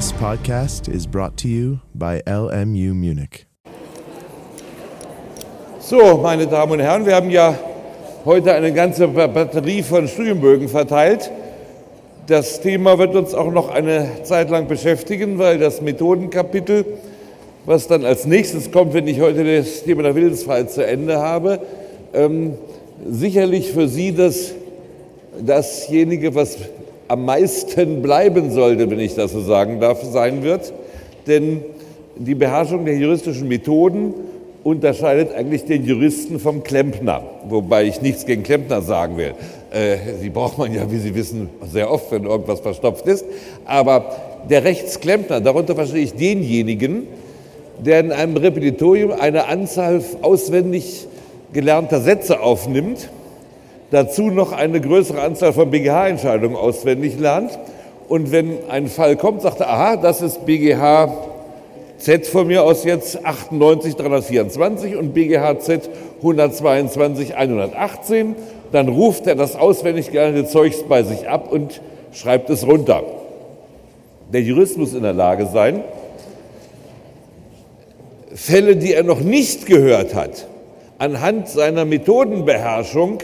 This podcast is brought to you by LMU Munich. So, meine Damen und Herren, wir haben ja heute eine ganze Batterie von Studienbögen verteilt. Das Thema wird uns auch noch eine Zeit lang beschäftigen, weil das Methodenkapitel, was dann als nächstes kommt, wenn ich heute das Thema der Willensfreiheit zu Ende habe, ähm, sicherlich für Sie das, dasjenige, was am meisten bleiben sollte, wenn ich das so sagen darf, sein wird. Denn die Beherrschung der juristischen Methoden unterscheidet eigentlich den Juristen vom Klempner, wobei ich nichts gegen Klempner sagen will. Äh, sie braucht man ja, wie Sie wissen, sehr oft, wenn irgendwas verstopft ist. Aber der Rechtsklempner, darunter verstehe ich denjenigen, der in einem Repetitorium eine Anzahl auswendig gelernter Sätze aufnimmt, dazu noch eine größere Anzahl von BGH-Entscheidungen auswendig lernt und wenn ein Fall kommt, sagt er, aha, das ist BGH Z von mir aus jetzt 98 324 und BGH Z 122 118, dann ruft er das auswendig gelernte Zeugs bei sich ab und schreibt es runter. Der Jurist muss in der Lage sein, Fälle, die er noch nicht gehört hat, anhand seiner Methodenbeherrschung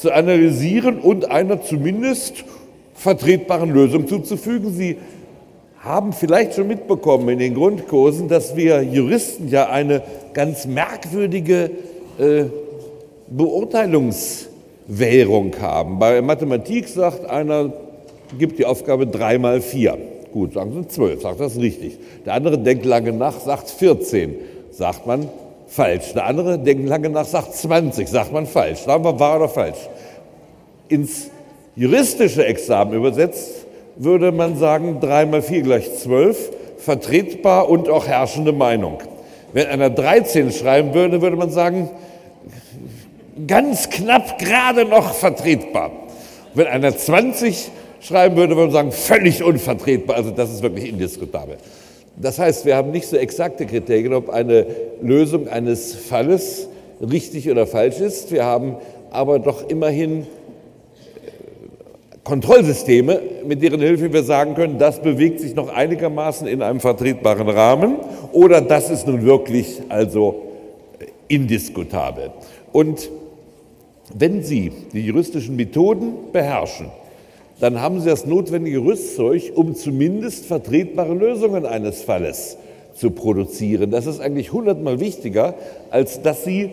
zu analysieren und einer zumindest vertretbaren Lösung zuzufügen. Sie haben vielleicht schon mitbekommen in den Grundkursen, dass wir Juristen ja eine ganz merkwürdige äh, Beurteilungswährung haben. Bei Mathematik sagt einer, gibt die Aufgabe 3 mal 4. Gut, sagen Sie 12, sagt das richtig. Der andere denkt lange nach, sagt 14, sagt man falsch. Der andere denkt lange nach, sagt 20, sagt man falsch. Sagen wir wahr oder falsch. Ins juristische Examen übersetzt würde man sagen, 3 mal 4 gleich 12, vertretbar und auch herrschende Meinung. Wenn einer 13 schreiben würde, würde man sagen, ganz knapp gerade noch vertretbar. Wenn einer 20 schreiben würde, würde man sagen, völlig unvertretbar. Also das ist wirklich indiskutabel. Das heißt, wir haben nicht so exakte Kriterien, ob eine Lösung eines Falles richtig oder falsch ist. Wir haben aber doch immerhin Kontrollsysteme, mit deren Hilfe wir sagen können, das bewegt sich noch einigermaßen in einem vertretbaren Rahmen oder das ist nun wirklich also indiskutabel. Und wenn Sie die juristischen Methoden beherrschen, dann haben Sie das notwendige Rüstzeug, um zumindest vertretbare Lösungen eines Falles zu produzieren. Das ist eigentlich hundertmal wichtiger, als dass Sie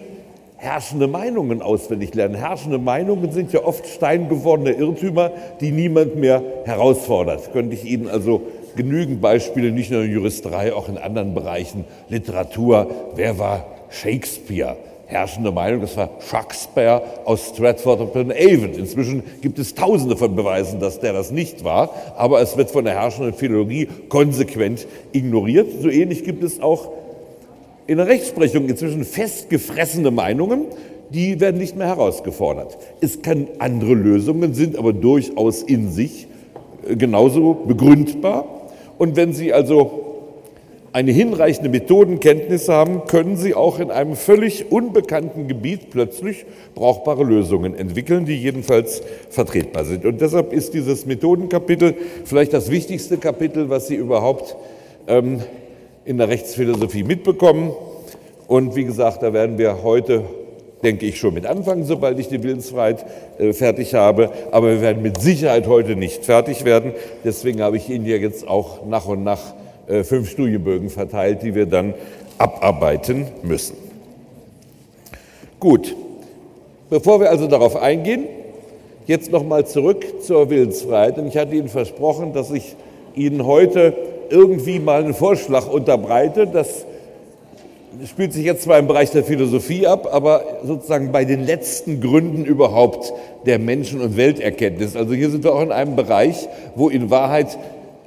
herrschende Meinungen auswendig lernen. Herrschende Meinungen sind ja oft steingewordene Irrtümer, die niemand mehr herausfordert. Könnte ich Ihnen also genügend Beispiele, nicht nur in Juristerei, auch in anderen Bereichen, Literatur. Wer war Shakespeare? Herrschende Meinung, das war Shakespeare aus Stratford upon Avon. Inzwischen gibt es tausende von Beweisen, dass der das nicht war, aber es wird von der herrschenden Philologie konsequent ignoriert. So ähnlich gibt es auch in der Rechtsprechung inzwischen festgefressene Meinungen, die werden nicht mehr herausgefordert. Es kann andere Lösungen, sind aber durchaus in sich äh, genauso begründbar. Und wenn Sie also eine hinreichende Methodenkenntnis haben, können Sie auch in einem völlig unbekannten Gebiet plötzlich brauchbare Lösungen entwickeln, die jedenfalls vertretbar sind. Und deshalb ist dieses Methodenkapitel vielleicht das wichtigste Kapitel, was Sie überhaupt ähm, in der Rechtsphilosophie mitbekommen. Und wie gesagt, da werden wir heute, denke ich, schon mit anfangen, sobald ich die Willensfreiheit äh, fertig habe. Aber wir werden mit Sicherheit heute nicht fertig werden. Deswegen habe ich Ihnen ja jetzt auch nach und nach äh, fünf Studienbögen verteilt, die wir dann abarbeiten müssen. Gut, bevor wir also darauf eingehen, jetzt nochmal zurück zur Willensfreiheit. Und ich hatte Ihnen versprochen, dass ich Ihnen heute irgendwie mal einen Vorschlag unterbreite. Das spielt sich jetzt zwar im Bereich der Philosophie ab, aber sozusagen bei den letzten Gründen überhaupt der Menschen- und Welterkenntnis. Also hier sind wir auch in einem Bereich, wo in Wahrheit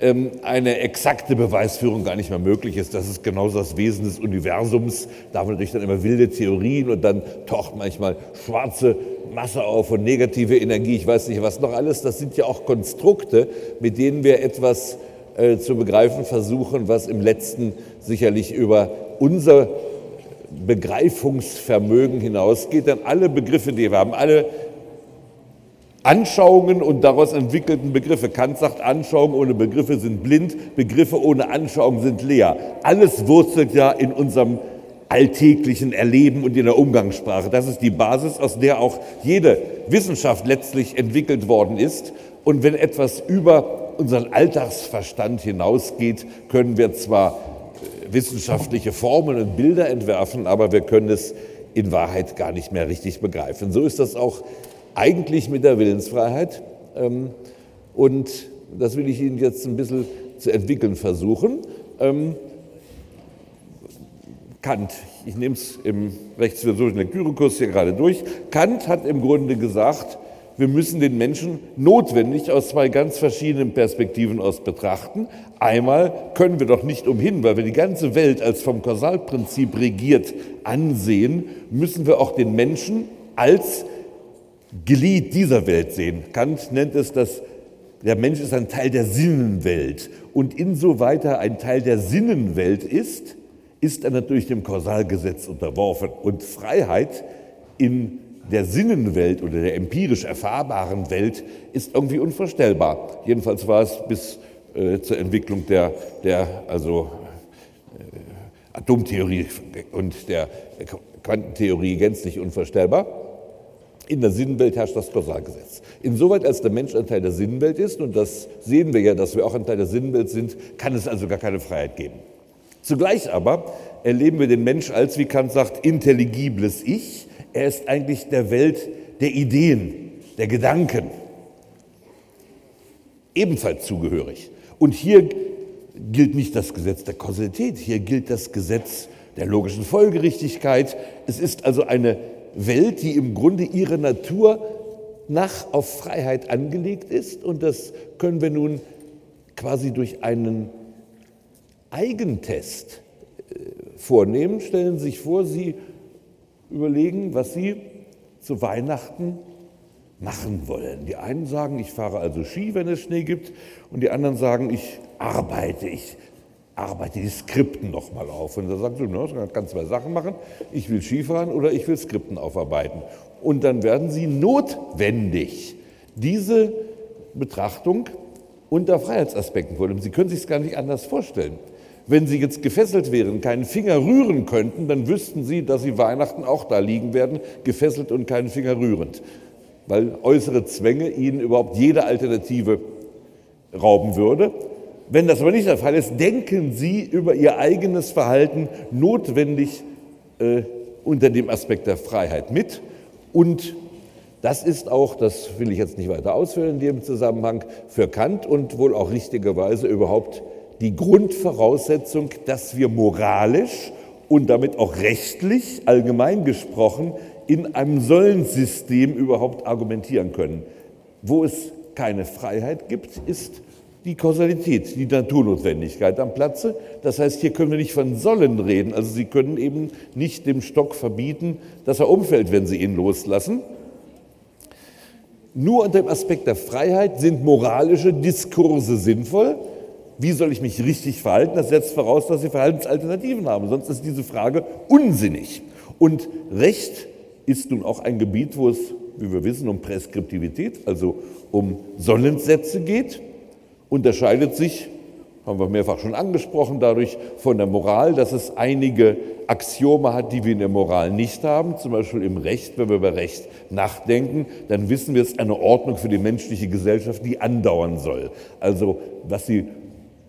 eine exakte Beweisführung gar nicht mehr möglich ist. Das ist genauso das Wesen des Universums. Da haben wir natürlich dann immer wilde Theorien und dann taucht manchmal schwarze Masse auf und negative Energie, ich weiß nicht was noch alles. Das sind ja auch Konstrukte, mit denen wir etwas äh, zu begreifen versuchen, was im letzten sicherlich über unser Begreifungsvermögen hinausgeht. Denn alle Begriffe, die wir haben, alle Anschauungen und daraus entwickelten Begriffe. Kant sagt, Anschauungen ohne Begriffe sind blind, Begriffe ohne Anschauungen sind leer. Alles wurzelt ja in unserem alltäglichen Erleben und in der Umgangssprache. Das ist die Basis, aus der auch jede Wissenschaft letztlich entwickelt worden ist. Und wenn etwas über unseren Alltagsverstand hinausgeht, können wir zwar äh, wissenschaftliche Formeln und Bilder entwerfen, aber wir können es in Wahrheit gar nicht mehr richtig begreifen. So ist das auch eigentlich mit der Willensfreiheit. Ähm, und das will ich Ihnen jetzt ein bisschen zu entwickeln versuchen. Ähm, Kant, ich nehme es im rechtsphilosophischen Lektürekurs hier gerade durch, Kant hat im Grunde gesagt, wir müssen den Menschen notwendig aus zwei ganz verschiedenen Perspektiven aus betrachten. Einmal können wir doch nicht umhin, weil wir die ganze Welt als vom Kausalprinzip regiert ansehen, müssen wir auch den Menschen als Glied dieser Welt sehen. Kant nennt es das der Mensch ist ein Teil der Sinnenwelt. Und insoweit er ein Teil der Sinnenwelt ist, ist er natürlich dem Kausalgesetz unterworfen. Und Freiheit in der Sinnenwelt oder der empirisch erfahrbaren Welt ist irgendwie unvorstellbar. Jedenfalls war es bis äh, zur Entwicklung der, der also, äh, Atomtheorie und der Quantentheorie gänzlich unvorstellbar. In der Sinnenwelt herrscht das Kausalgesetz. Insoweit als der Mensch ein Teil der Sinnenwelt ist, und das sehen wir ja, dass wir auch ein Teil der Sinnenwelt sind, kann es also gar keine Freiheit geben. Zugleich aber erleben wir den Mensch als, wie Kant sagt, intelligibles Ich. Er ist eigentlich der Welt der Ideen, der Gedanken ebenfalls zugehörig. Und hier gilt nicht das Gesetz der Kausalität, hier gilt das Gesetz der logischen Folgerichtigkeit. Es ist also eine Welt, die im Grunde ihre Natur nach auf Freiheit angelegt ist. Und das können wir nun quasi durch einen Eigentest äh, vornehmen. Stellen Sie sich vor, Sie überlegen, was Sie zu Weihnachten machen wollen. Die einen sagen, ich fahre also Ski, wenn es Schnee gibt, und die anderen sagen, ich arbeite, ich arbeite die Skripten nochmal auf. Und da sagen sie, no, ich kann zwei Sachen machen, ich will Skifahren oder ich will Skripten aufarbeiten. Und dann werden sie notwendig diese Betrachtung unter Freiheitsaspekten vornehmen. Sie können sich es gar nicht anders vorstellen. Wenn Sie jetzt gefesselt wären, keinen Finger rühren könnten, dann wüssten Sie, dass Sie Weihnachten auch da liegen werden, gefesselt und keinen Finger rührend, weil äußere Zwänge Ihnen überhaupt jede Alternative rauben würde. Wenn das aber nicht der Fall ist, denken Sie über Ihr eigenes Verhalten notwendig äh, unter dem Aspekt der Freiheit mit. Und das ist auch, das will ich jetzt nicht weiter ausführen in dem Zusammenhang, für Kant und wohl auch richtigerweise überhaupt die Grundvoraussetzung, dass wir moralisch und damit auch rechtlich, allgemein gesprochen, in einem Sollensystem überhaupt argumentieren können. Wo es keine Freiheit gibt, ist die Kausalität, die Naturnotwendigkeit am Platze. Das heißt, hier können wir nicht von sollen reden. Also Sie können eben nicht dem Stock verbieten, dass er umfällt, wenn Sie ihn loslassen. Nur unter dem Aspekt der Freiheit sind moralische Diskurse sinnvoll. Wie soll ich mich richtig verhalten? Das setzt voraus, dass Sie Verhaltensalternativen haben. Sonst ist diese Frage unsinnig. Und Recht ist nun auch ein Gebiet, wo es, wie wir wissen, um Preskriptivität, also um Sonnensätze geht. Unterscheidet sich, haben wir mehrfach schon angesprochen, dadurch von der Moral, dass es einige Axiome hat, die wir in der Moral nicht haben. Zum Beispiel im Recht, wenn wir über Recht nachdenken, dann wissen wir, es ist eine Ordnung für die menschliche Gesellschaft, die andauern soll. Also was sie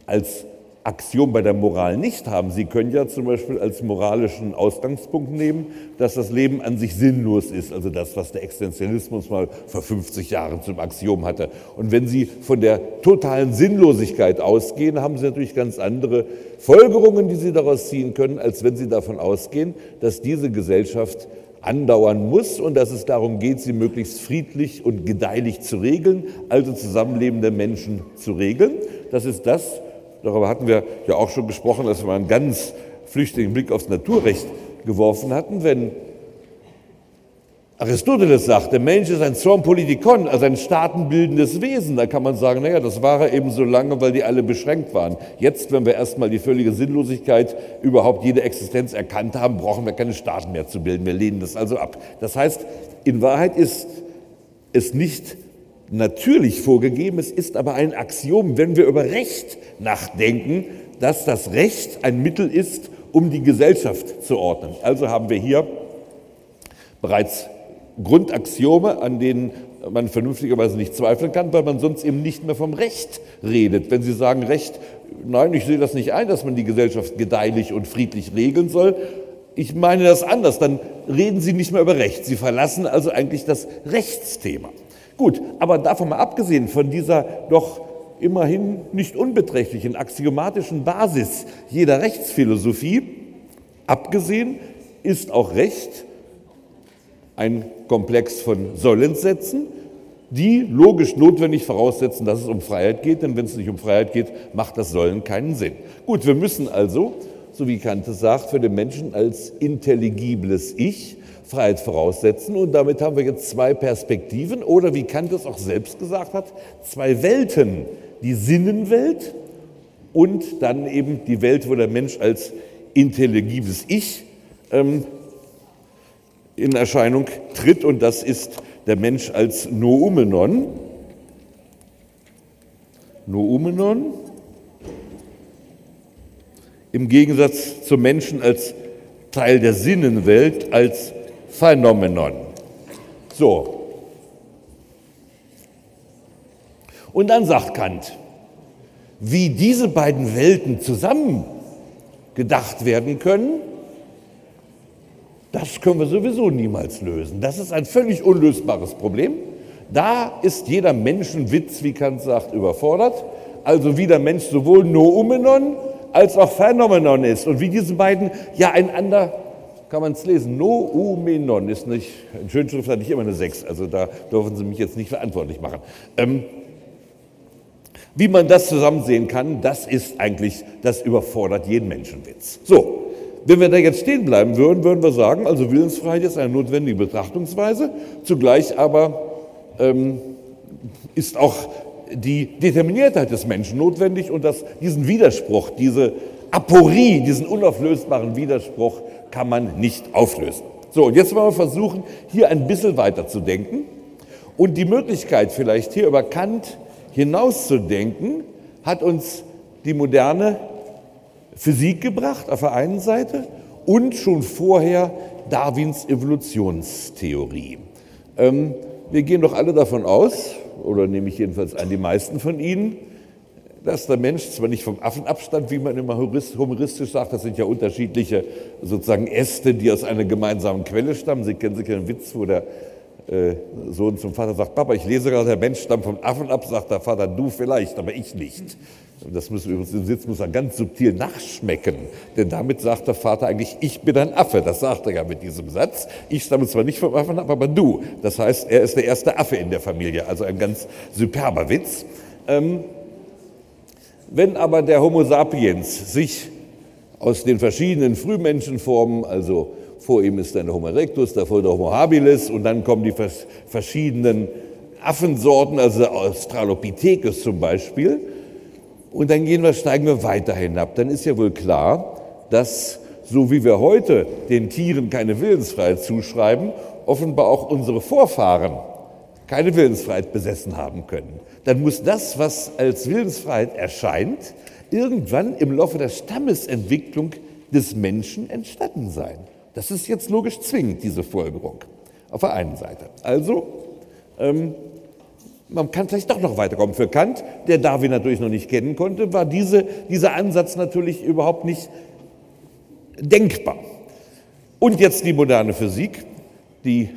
als Axiom bei der Moral nicht haben. Sie können ja zum Beispiel als moralischen Ausgangspunkt nehmen, dass das Leben an sich sinnlos ist, also das, was der Existenzialismus mal vor 50 Jahren zum Axiom hatte. Und wenn Sie von der totalen Sinnlosigkeit ausgehen, haben Sie natürlich ganz andere Folgerungen, die Sie daraus ziehen können, als wenn Sie davon ausgehen, dass diese Gesellschaft andauern muss und dass es darum geht, sie möglichst friedlich und gedeihlich zu regeln, also zusammenlebende Menschen zu regeln. Das ist das, Darüber hatten wir ja auch schon gesprochen, dass wir einen ganz flüchtigen Blick aufs Naturrecht geworfen hatten. Wenn Aristoteles sagt, der Mensch ist ein Zornpolitikon, also ein staatenbildendes Wesen, da kann man sagen, naja, das war er eben so lange, weil die alle beschränkt waren. Jetzt, wenn wir erstmal die völlige Sinnlosigkeit überhaupt jede Existenz erkannt haben, brauchen wir keine Staaten mehr zu bilden. Wir lehnen das also ab. Das heißt, in Wahrheit ist es nicht natürlich vorgegeben, es ist aber ein Axiom, wenn wir über Recht nachdenken, dass das Recht ein Mittel ist, um die Gesellschaft zu ordnen. Also haben wir hier bereits Grundaxiome, an denen man vernünftigerweise nicht zweifeln kann, weil man sonst eben nicht mehr vom Recht redet. Wenn Sie sagen Recht, nein, ich sehe das nicht ein, dass man die Gesellschaft gedeihlich und friedlich regeln soll, ich meine das anders, dann reden Sie nicht mehr über Recht. Sie verlassen also eigentlich das Rechtsthema. Gut, aber davon mal abgesehen, von dieser doch immerhin nicht unbeträchtlichen axiomatischen Basis jeder Rechtsphilosophie, abgesehen ist auch Recht ein Komplex von Sollenssätzen, die logisch notwendig voraussetzen, dass es um Freiheit geht, denn wenn es nicht um Freiheit geht, macht das Sollen keinen Sinn. Gut, wir müssen also, so wie Kant es sagt, für den Menschen als intelligibles Ich Freiheit voraussetzen. Und damit haben wir jetzt zwei Perspektiven oder wie Kant es auch selbst gesagt hat, zwei Welten, die Sinnenwelt und dann eben die Welt, wo der Mensch als intelligibles Ich ähm, in Erscheinung tritt. Und das ist der Mensch als Noumenon. Noumenon im Gegensatz zum Menschen als Teil der Sinnenwelt, als Phänomenon. So. Und dann sagt Kant, wie diese beiden Welten zusammen gedacht werden können, das können wir sowieso niemals lösen. Das ist ein völlig unlösbares Problem. Da ist jeder Menschenwitz, wie Kant sagt, überfordert. Also wie der Mensch sowohl Noumenon als auch Phänomenon ist. Und wie diese beiden ja einander, kann man es lesen, Noumenon ist nicht, in Schönschrift hat nicht immer eine 6, also da dürfen Sie mich jetzt nicht verantwortlich machen. Ähm, wie man das zusammen sehen kann, das ist eigentlich, das überfordert jeden Menschenwitz. So, wenn wir da jetzt stehen bleiben würden, würden wir sagen, also Willensfreiheit ist eine notwendige Betrachtungsweise, zugleich aber ähm, ist auch die Determiniertheit des Menschen notwendig und dass diesen Widerspruch, diese Aporie, diesen unauflösbaren Widerspruch kann man nicht auflösen. So, und jetzt wollen wir versuchen, hier ein bisschen weiter zu denken und die Möglichkeit vielleicht hier über Kant hinauszudenken, hat uns die moderne Physik gebracht auf der einen Seite und schon vorher Darwins Evolutionstheorie. Ähm, wir gehen doch alle davon aus, oder nehme ich jedenfalls an, die meisten von Ihnen, dass der Mensch zwar nicht vom Affen abstammt, wie man immer humoristisch sagt, das sind ja unterschiedliche sozusagen Äste, die aus einer gemeinsamen Quelle stammen. Sie kennen sicher einen Witz, wo der äh, Sohn zum Vater sagt, Papa, ich lese gerade, der Mensch stammt vom Affen ab, sagt der Vater, du vielleicht, aber ich nicht. Das muss übrigens Sitz muss er ganz subtil nachschmecken, denn damit sagt der Vater eigentlich, ich bin ein Affe. Das sagt er ja mit diesem Satz. Ich stamme zwar nicht vom Affen ab, aber du. Das heißt, er ist der erste Affe in der Familie, also ein ganz superber Witz. Ähm, wenn aber der Homo sapiens sich aus den verschiedenen Frühmenschenformen, also vor ihm ist der Homo erectus, davor der Homo habilis und dann kommen die verschiedenen Affensorten, also Australopithecus zum Beispiel, und dann gehen wir, steigen wir weiter hinab. Dann ist ja wohl klar, dass so wie wir heute den Tieren keine Willensfreiheit zuschreiben, offenbar auch unsere Vorfahren keine Willensfreiheit besessen haben können. Dann muss das, was als Willensfreiheit erscheint, irgendwann im Laufe der Stammesentwicklung des Menschen entstanden sein. Das ist jetzt logisch zwingend, diese Folgerung. Auf der einen Seite. Also, ähm, man kann vielleicht doch noch weiterkommen. Für Kant, der Darwin natürlich noch nicht kennen konnte, war diese, dieser Ansatz natürlich überhaupt nicht denkbar. Und jetzt die moderne Physik. Die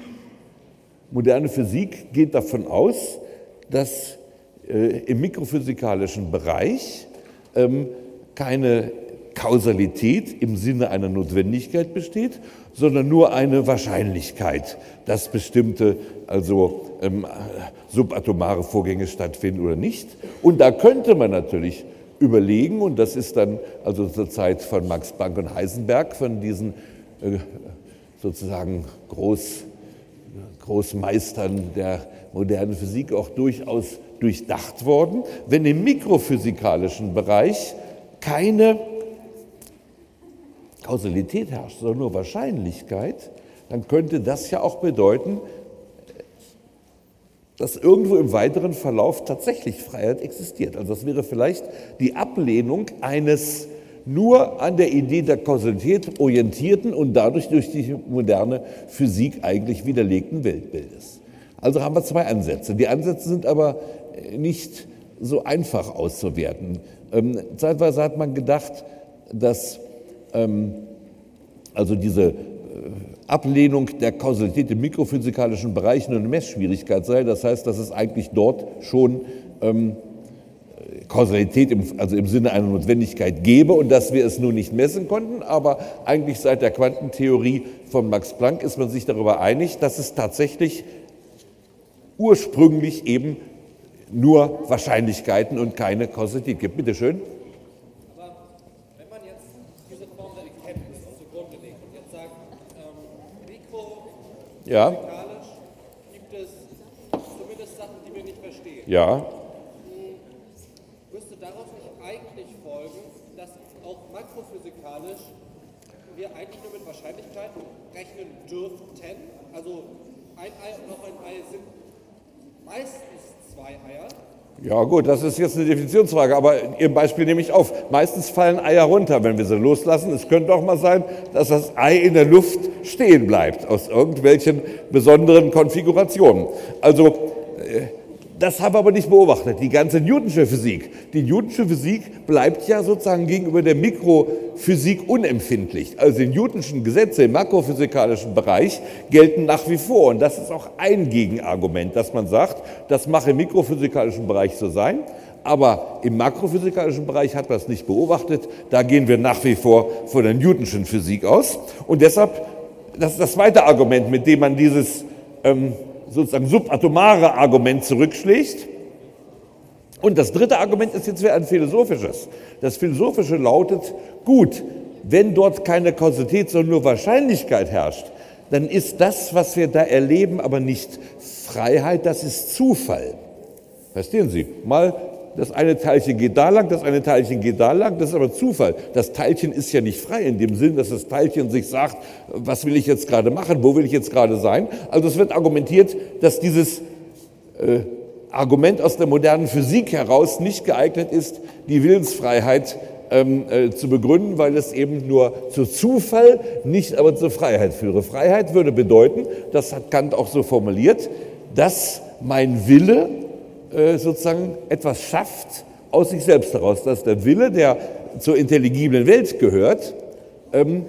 moderne Physik geht davon aus, dass äh, im mikrophysikalischen Bereich ähm, keine Kausalität im Sinne einer Notwendigkeit besteht, sondern nur eine Wahrscheinlichkeit, dass bestimmte, also ähm, subatomare Vorgänge stattfinden oder nicht. Und da könnte man natürlich überlegen, und das ist dann also zur Zeit von Max Planck und Heisenberg, von diesen äh, sozusagen Groß, Großmeistern der modernen Physik auch durchaus durchdacht worden, wenn im mikrophysikalischen Bereich keine Kausalität herrscht, sondern nur Wahrscheinlichkeit, dann könnte das ja auch bedeuten, dass irgendwo im weiteren Verlauf tatsächlich Freiheit existiert. Also das wäre vielleicht die Ablehnung eines nur an der Idee der Kausalität orientierten und dadurch durch die moderne Physik eigentlich widerlegten Weltbildes. Also haben wir zwei Ansätze. Die Ansätze sind aber nicht so einfach auszuwerten. Ähm, zeitweise hat man gedacht, dass ähm, also diese äh, Ablehnung der Kausalität im mikrophysikalischen Bereich nur eine Messschwierigkeit sei. Das heißt, dass es eigentlich dort schon ähm, Kausalität im, also im Sinne einer Notwendigkeit gäbe und dass wir es nur nicht messen konnten. Aber eigentlich seit der Quantentheorie von Max Planck ist man sich darüber einig, dass es tatsächlich ursprünglich eben nur Wahrscheinlichkeiten und keine Kausalität gibt. Bitte schön. Aber wenn man jetzt diese Form der Erkenntnis zugrunde legt und jetzt sagt, ähm, Ja, gibt es zumindest Sachen, die wir nicht verstehen, ja. müsste daraus nicht eigentlich folgen, dass auch makrophysikalisch wir eigentlich nur mit Wahrscheinlichkeiten rechnen dürften? Also ein Ei und noch ein Ei sind meistens zwei Eier. Ja gut, das ist jetzt eine Definitionsfrage, aber Ihr Beispiel nehme ich auf. Meistens fallen Eier runter, wenn wir sie loslassen. Es könnte auch mal sein, dass das Ei in der Luft stehen bleibt, aus irgendwelchen besonderen Konfigurationen. Also äh, das haben wir aber nicht beobachtet, die ganze Newtonsche Physik. Die Newtonsche Physik bleibt ja sozusagen gegenüber der Mikrophysik unempfindlich. Also die Newtonschen Gesetze im makrophysikalischen Bereich gelten nach wie vor. Und das ist auch ein Gegenargument, dass man sagt, das mache im mikrophysikalischen Bereich so sein. Aber im makrophysikalischen Bereich hat man es nicht beobachtet. Da gehen wir nach wie vor von der Newtonschen Physik aus. Und deshalb, das ist das zweite Argument, mit dem man dieses ähm, sozusagen subatomare Argument zurückschlägt. Und das dritte Argument ist jetzt wieder ein philosophisches. Das philosophische lautet, gut, wenn dort keine Kausalität, sondern nur Wahrscheinlichkeit herrscht, dann ist das, was wir da erleben, aber nicht Freiheit, das ist Zufall. Verstehen Sie? Mal das eine Teilchen geht da lang, das eine Teilchen geht da lang, das ist aber Zufall. Das Teilchen ist ja nicht frei in dem Sinn, dass das Teilchen sich sagt, was will ich jetzt gerade machen, wo will ich jetzt gerade sein. Also es wird argumentiert, dass dieses äh, Argument aus der modernen Physik heraus nicht geeignet ist, die Willensfreiheit ähm, äh, zu begründen, weil es eben nur zu Zufall, nicht aber zur Freiheit führe. Freiheit würde bedeuten, das hat Kant auch so formuliert, dass mein Wille äh, sozusagen etwas schafft aus sich selbst heraus, dass der Wille, der zur intelligiblen Welt gehört, ähm,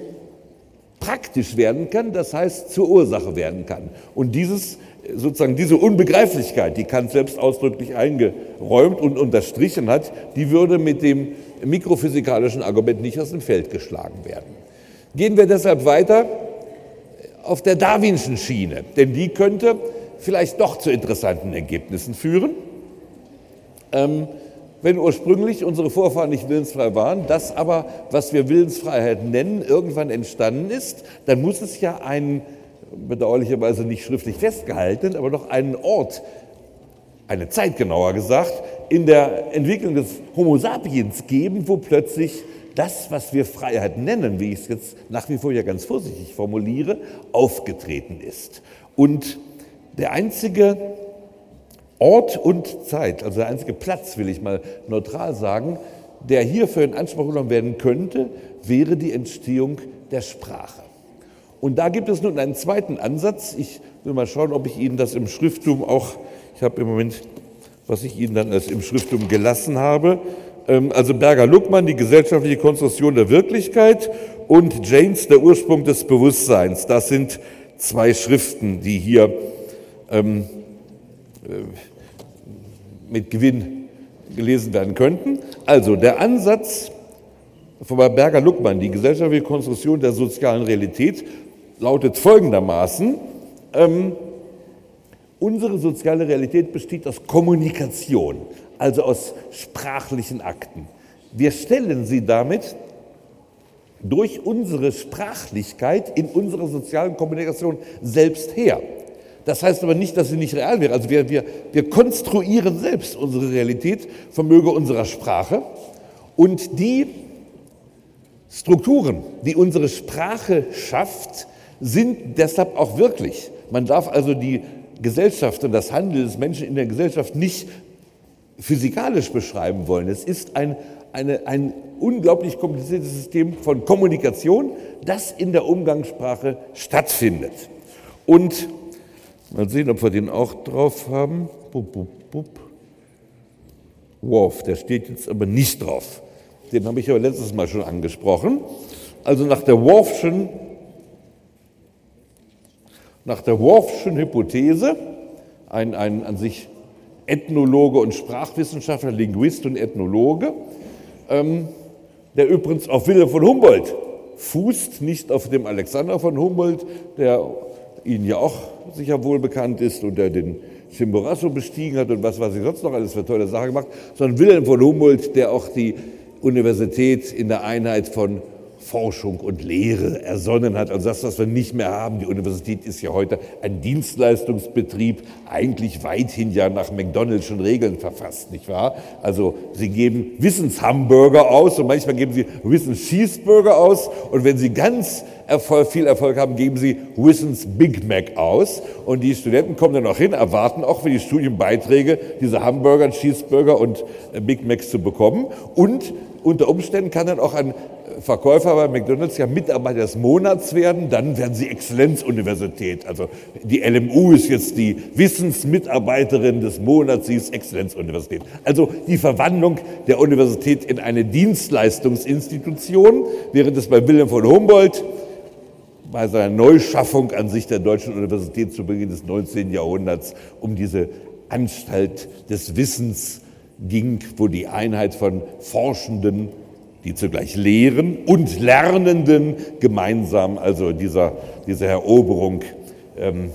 praktisch werden kann, das heißt zur Ursache werden kann. Und dieses, sozusagen diese Unbegreiflichkeit, die Kant selbst ausdrücklich eingeräumt und unterstrichen hat, die würde mit dem mikrophysikalischen Argument nicht aus dem Feld geschlagen werden. Gehen wir deshalb weiter auf der Darwinschen Schiene, denn die könnte vielleicht doch zu interessanten Ergebnissen führen. Ähm, wenn ursprünglich unsere Vorfahren nicht willensfrei waren, das aber, was wir Willensfreiheit nennen, irgendwann entstanden ist, dann muss es ja einen, bedauerlicherweise nicht schriftlich festgehalten, aber doch einen Ort, eine Zeit genauer gesagt, in der Entwicklung des Homo sapiens geben, wo plötzlich das, was wir Freiheit nennen, wie ich es jetzt nach wie vor ja ganz vorsichtig formuliere, aufgetreten ist. Und der einzige Ort und Zeit, also der einzige Platz, will ich mal neutral sagen, der hierfür in Anspruch genommen werden könnte, wäre die Entstehung der Sprache. Und da gibt es nun einen zweiten Ansatz. Ich will mal schauen, ob ich Ihnen das im Schrifttum auch, ich habe im Moment, was ich Ihnen dann als im Schrifttum gelassen habe, ähm, also Berger-Luckmann, die gesellschaftliche Konstruktion der Wirklichkeit und Janes, der Ursprung des Bewusstseins. Das sind zwei Schriften, die hier ähm, mit Gewinn gelesen werden könnten. Also der Ansatz von Berger-Luckmann, die gesellschaftliche Konstruktion der sozialen Realität, lautet folgendermaßen, ähm, unsere soziale Realität besteht aus Kommunikation, also aus sprachlichen Akten. Wir stellen sie damit durch unsere Sprachlichkeit in unserer sozialen Kommunikation selbst her. Das heißt aber nicht, dass sie nicht real wäre. Also wir, wir, wir konstruieren selbst unsere Realität, vermöge unserer Sprache. Und die Strukturen, die unsere Sprache schafft, sind deshalb auch wirklich. Man darf also die Gesellschaft und das Handeln des Menschen in der Gesellschaft nicht physikalisch beschreiben wollen. Es ist ein, eine, ein unglaublich kompliziertes System von Kommunikation, das in der Umgangssprache stattfindet. Und mal sehen, ob wir den auch drauf haben. Bup, bup, bup. Worf, der steht jetzt aber nicht drauf. Den habe ich aber letztes Mal schon angesprochen. Also nach der Worfschen, nach der Worfschen Hypothese, ein, ein an sich Ethnologe und Sprachwissenschaftler, Linguist und Ethnologe, ähm, der übrigens auf Wilhelm von Humboldt fußt, nicht auf dem Alexander von Humboldt, der Ihnen ja auch sicher wohl bekannt ist und der den Chimborazo bestiegen hat und was weiß ich sonst noch alles für tolle Sachen gemacht, sondern Wilhelm von Humboldt, der auch die Universität in der Einheit von Forschung und Lehre ersonnen hat. Also das, was wir nicht mehr haben. Die Universität ist ja heute ein Dienstleistungsbetrieb, eigentlich weithin ja nach McDonald'schen Regeln verfasst, nicht wahr? Also Sie geben Wissenshamburger aus und manchmal geben Sie Wissenscheeseburger aus und wenn Sie ganz Erfolg, viel Erfolg haben, geben Sie Wissens Big Mac aus und die Studenten kommen dann auch hin, erwarten auch für die Studienbeiträge diese Hamburger, Cheeseburger und äh, Big Macs zu bekommen und unter Umständen kann dann auch ein Verkäufer bei McDonalds ja Mitarbeiter des Monats werden, dann werden sie Exzellenzuniversität. Also die LMU ist jetzt die Wissensmitarbeiterin des Monats, sie ist Exzellenzuniversität. Also die Verwandlung der Universität in eine Dienstleistungsinstitution, während es bei Wilhelm von Humboldt bei seiner Neuschaffung an sich der deutschen Universität zu Beginn des 19. Jahrhunderts um diese Anstalt des Wissens ging, wo die Einheit von Forschenden die zugleich lehren und Lernenden gemeinsam, also dieser, dieser Eroberung ähm,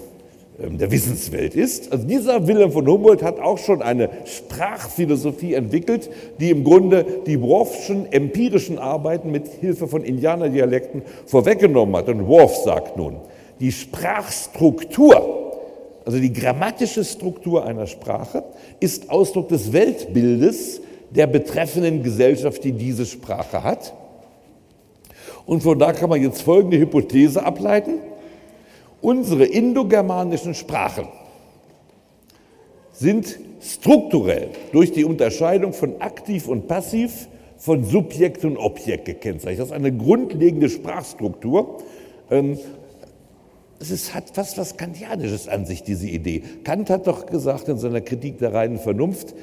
ähm, der Wissenswelt ist. Also dieser Wilhelm von Humboldt hat auch schon eine Sprachphilosophie entwickelt, die im Grunde die Worfschen empirischen Arbeiten mit Hilfe von Indianerdialekten vorweggenommen hat. Und Worf sagt nun, die Sprachstruktur, also die grammatische Struktur einer Sprache, ist Ausdruck des Weltbildes, der betreffenden Gesellschaft, die diese Sprache hat. Und von da kann man jetzt folgende Hypothese ableiten. Unsere indogermanischen Sprachen sind strukturell durch die Unterscheidung von aktiv und passiv, von Subjekt und Objekt gekennzeichnet. Das ist eine grundlegende Sprachstruktur. Ähm, es hat fast was Kantianisches an sich, diese Idee. Kant hat doch gesagt in seiner Kritik der reinen Vernunft,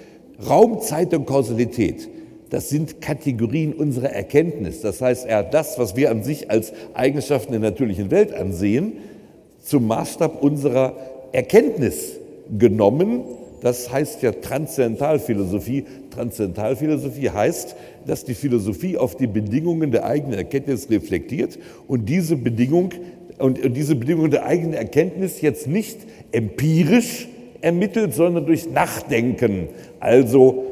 Raum, Zeit und Kausalität, das sind Kategorien unserer Erkenntnis. Das heißt, er hat das, was wir an sich als Eigenschaften der natürlichen Welt ansehen, zum Maßstab unserer Erkenntnis genommen. Das heißt ja Transzendentalphilosophie. Transzendentalphilosophie heißt, dass die Philosophie auf die Bedingungen der eigenen Erkenntnis reflektiert und diese Bedingung und diese Bedingung der eigenen Erkenntnis jetzt nicht empirisch ermittelt, sondern durch Nachdenken, also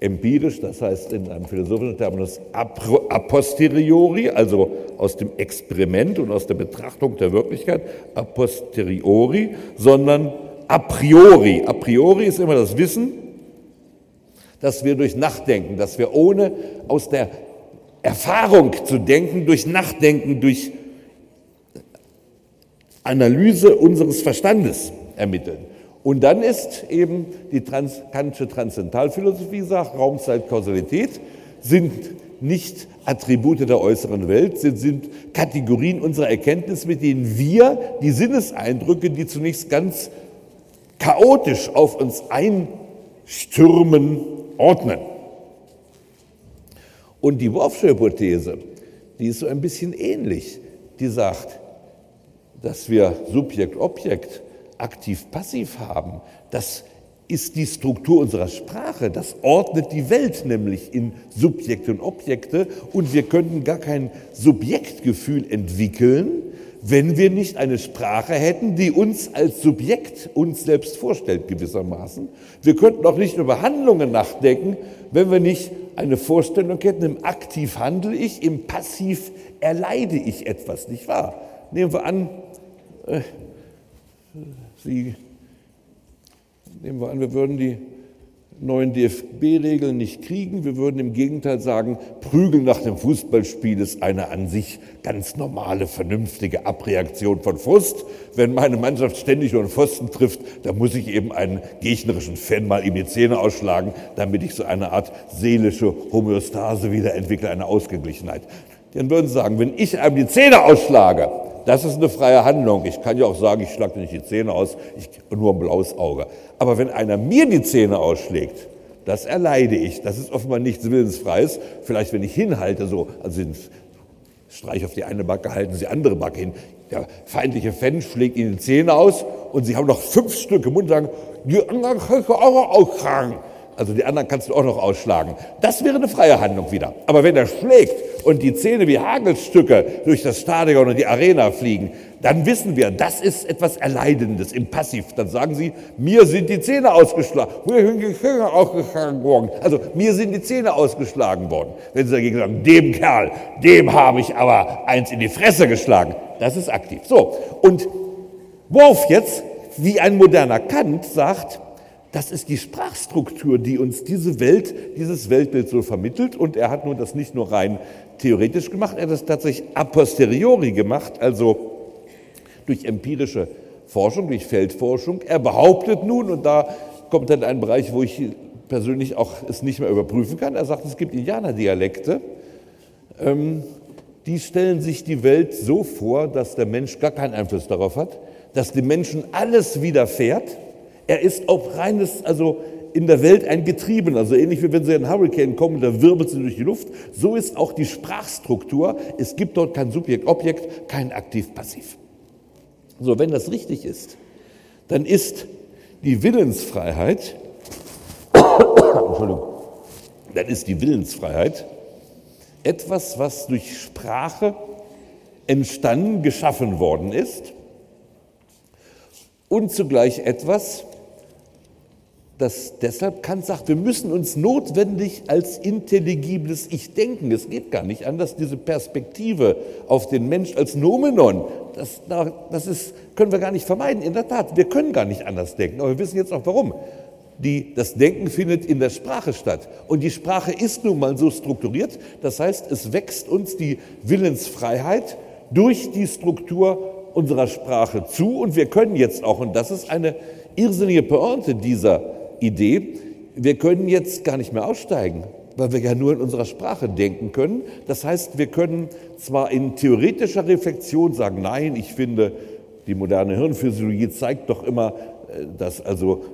empirisch, das heißt in einem philosophischen Terminus a posteriori, also aus dem Experiment und aus der Betrachtung der Wirklichkeit, a posteriori, sondern a priori. A priori ist immer das Wissen, dass wir durch Nachdenken, dass wir ohne aus der Erfahrung zu denken, durch Nachdenken, durch Analyse unseres Verstandes ermitteln. Und dann ist eben die Trans kantische Transzendentalphilosophie sagt, Raumzeit, Kausalität sind nicht Attribute der äußeren Welt, sind, sind Kategorien unserer Erkenntnis, mit denen wir die Sinneseindrücke, die zunächst ganz chaotisch auf uns einstürmen, ordnen. Und die Worfsche Hypothese, die ist so ein bisschen ähnlich. Die sagt, dass wir Subjekt-Objekt aktiv-passiv haben, das ist die Struktur unserer Sprache. Das ordnet die Welt nämlich in Subjekte und Objekte. Und wir könnten gar kein Subjektgefühl entwickeln, wenn wir nicht eine Sprache hätten, die uns als Subjekt uns selbst vorstellt gewissermaßen. Wir könnten auch nicht über Handlungen nachdenken, wenn wir nicht eine Vorstellung hätten, im Aktiv handle ich, im Passiv erleide ich etwas, nicht wahr? Nehmen wir an, äh, Sie, nehmen wir an, wir würden die neuen DFB-Regeln nicht kriegen. Wir würden im Gegenteil sagen, Prügeln nach dem Fußballspiel ist eine an sich ganz normale, vernünftige Abreaktion von Frust. Wenn meine Mannschaft ständig nur einen Pfosten trifft, dann muss ich eben einen gegnerischen Fan mal in die Zähne ausschlagen, damit ich so eine Art seelische Homöostase wieder entwickle, eine Ausgeglichenheit. Dann würden Sie sagen, wenn ich einem die Zähne ausschlage, das ist eine freie Handlung. Ich kann ja auch sagen, ich schlage nicht die Zähne aus, ich nur ein blaues Auge. Aber wenn einer mir die Zähne ausschlägt, das erleide ich. Das ist offenbar nichts Willensfreies. Vielleicht, wenn ich hinhalte, so, also den Streich auf die eine Backe, halten Sie andere Backe hin. Der feindliche Fan schlägt Ihnen die Zähne aus und Sie haben noch fünf Stück im Mund und sagen, die anderen du auch ausschlagen. Also die anderen kannst du auch noch ausschlagen. Das wäre eine freie Handlung wieder. Aber wenn er schlägt und die Zähne wie Hagelstücke durch das Stadion und die Arena fliegen, dann wissen wir, das ist etwas Erleidendes im Passiv. Dann sagen sie, mir sind die Zähne ausgeschlagen, mir sind die Zähne ausgeschlagen worden. Also mir sind die Zähne ausgeschlagen worden. Wenn sie dagegen sagen, dem Kerl, dem habe ich aber eins in die Fresse geschlagen, das ist aktiv. So, und Worf jetzt, wie ein moderner Kant, sagt, das ist die Sprachstruktur, die uns diese Welt, dieses Weltbild so vermittelt. Und er hat nun das nicht nur rein theoretisch gemacht, er hat das tatsächlich a posteriori gemacht, also durch empirische Forschung, durch Feldforschung. Er behauptet nun, und da kommt dann ein Bereich, wo ich persönlich auch es nicht mehr überprüfen kann, er sagt, es gibt Indianerdialekte, ähm, die stellen sich die Welt so vor, dass der Mensch gar keinen Einfluss darauf hat, dass dem Menschen alles widerfährt, er ist auch reines, also in der Welt ein Getrieben, also ähnlich wie wenn Sie in einen Hurricane kommen, da wirbelt sie durch die Luft. So ist auch die Sprachstruktur. Es gibt dort kein Subjekt-Objekt, kein Aktiv-Passiv. So, wenn das richtig ist, dann ist die Willensfreiheit, Entschuldigung, dann ist die Willensfreiheit etwas, was durch Sprache entstanden, geschaffen worden ist und zugleich etwas, dass deshalb Kant sagt, wir müssen uns notwendig als intelligibles Ich denken. Es geht gar nicht anders, diese Perspektive auf den Mensch als Nomenon, das, das ist, können wir gar nicht vermeiden. In der Tat, wir können gar nicht anders denken, aber wir wissen jetzt auch warum. Die, das Denken findet in der Sprache statt. Und die Sprache ist nun mal so strukturiert, das heißt, es wächst uns die Willensfreiheit durch die Struktur unserer Sprache zu und wir können jetzt auch, und das ist eine irrsinnige Pointe dieser Idee, wir können jetzt gar nicht mehr aussteigen, weil wir ja nur in unserer Sprache denken können. Das heißt, wir können zwar in theoretischer Reflexion sagen, nein, ich finde, die moderne Hirnphysiologie zeigt doch immer, äh, dass also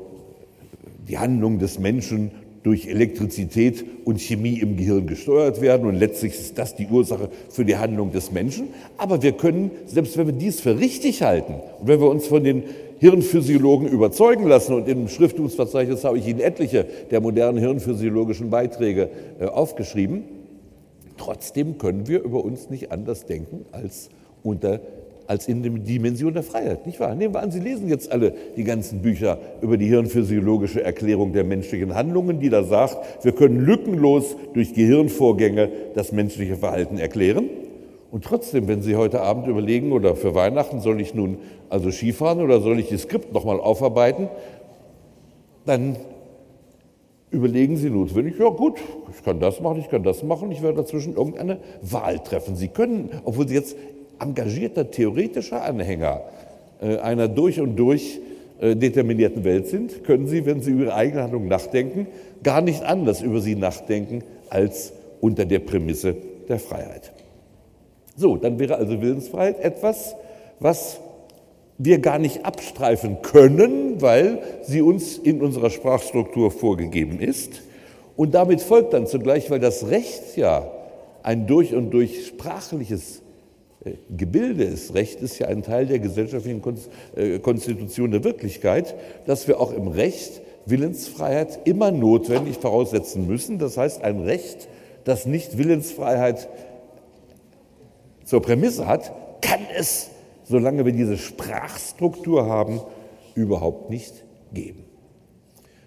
die Handlung des Menschen durch Elektrizität und Chemie im Gehirn gesteuert werden und letztlich ist das die Ursache für die Handlung des Menschen. Aber wir können, selbst wenn wir dies für richtig halten und wenn wir uns von den Hirnphysiologen überzeugen lassen. Und im Schrifttumsverzeichnis habe ich Ihnen etliche der modernen hirnphysiologischen Beiträge äh, aufgeschrieben. Trotzdem können wir über uns nicht anders denken als unter als in der Dimension der Freiheit, nicht wahr? Nehmen wir an, Sie lesen jetzt alle die ganzen Bücher über die hirnphysiologische Erklärung der menschlichen Handlungen, die da sagt, wir können lückenlos durch Gehirnvorgänge das menschliche Verhalten erklären. Und trotzdem, wenn Sie heute Abend überlegen oder für Weihnachten soll ich nun also Skifahren oder soll ich das Skript nochmal aufarbeiten, dann überlegen Sie notwendig, ja gut, ich kann das machen, ich kann das machen, ich werde dazwischen irgendeine Wahl treffen. Sie können, obwohl Sie jetzt engagierter theoretischer Anhänger äh, einer durch und durch äh, determinierten Welt sind, können Sie, wenn Sie über Ihre eigene Handlung nachdenken, gar nicht anders über sie nachdenken als unter der Prämisse der Freiheit. So, dann wäre also Willensfreiheit etwas, was wir gar nicht abstreifen können, weil sie uns in unserer Sprachstruktur vorgegeben ist. Und damit folgt dann zugleich, weil das Recht ja ein durch und durch sprachliches äh, Gebilde ist, Recht ist ja ein Teil der gesellschaftlichen äh, Konstitution der Wirklichkeit, dass wir auch im Recht Willensfreiheit immer notwendig voraussetzen müssen. Das heißt, ein Recht, das nicht Willensfreiheit zur Prämisse hat, kann es, solange wir diese Sprachstruktur haben, überhaupt nicht geben.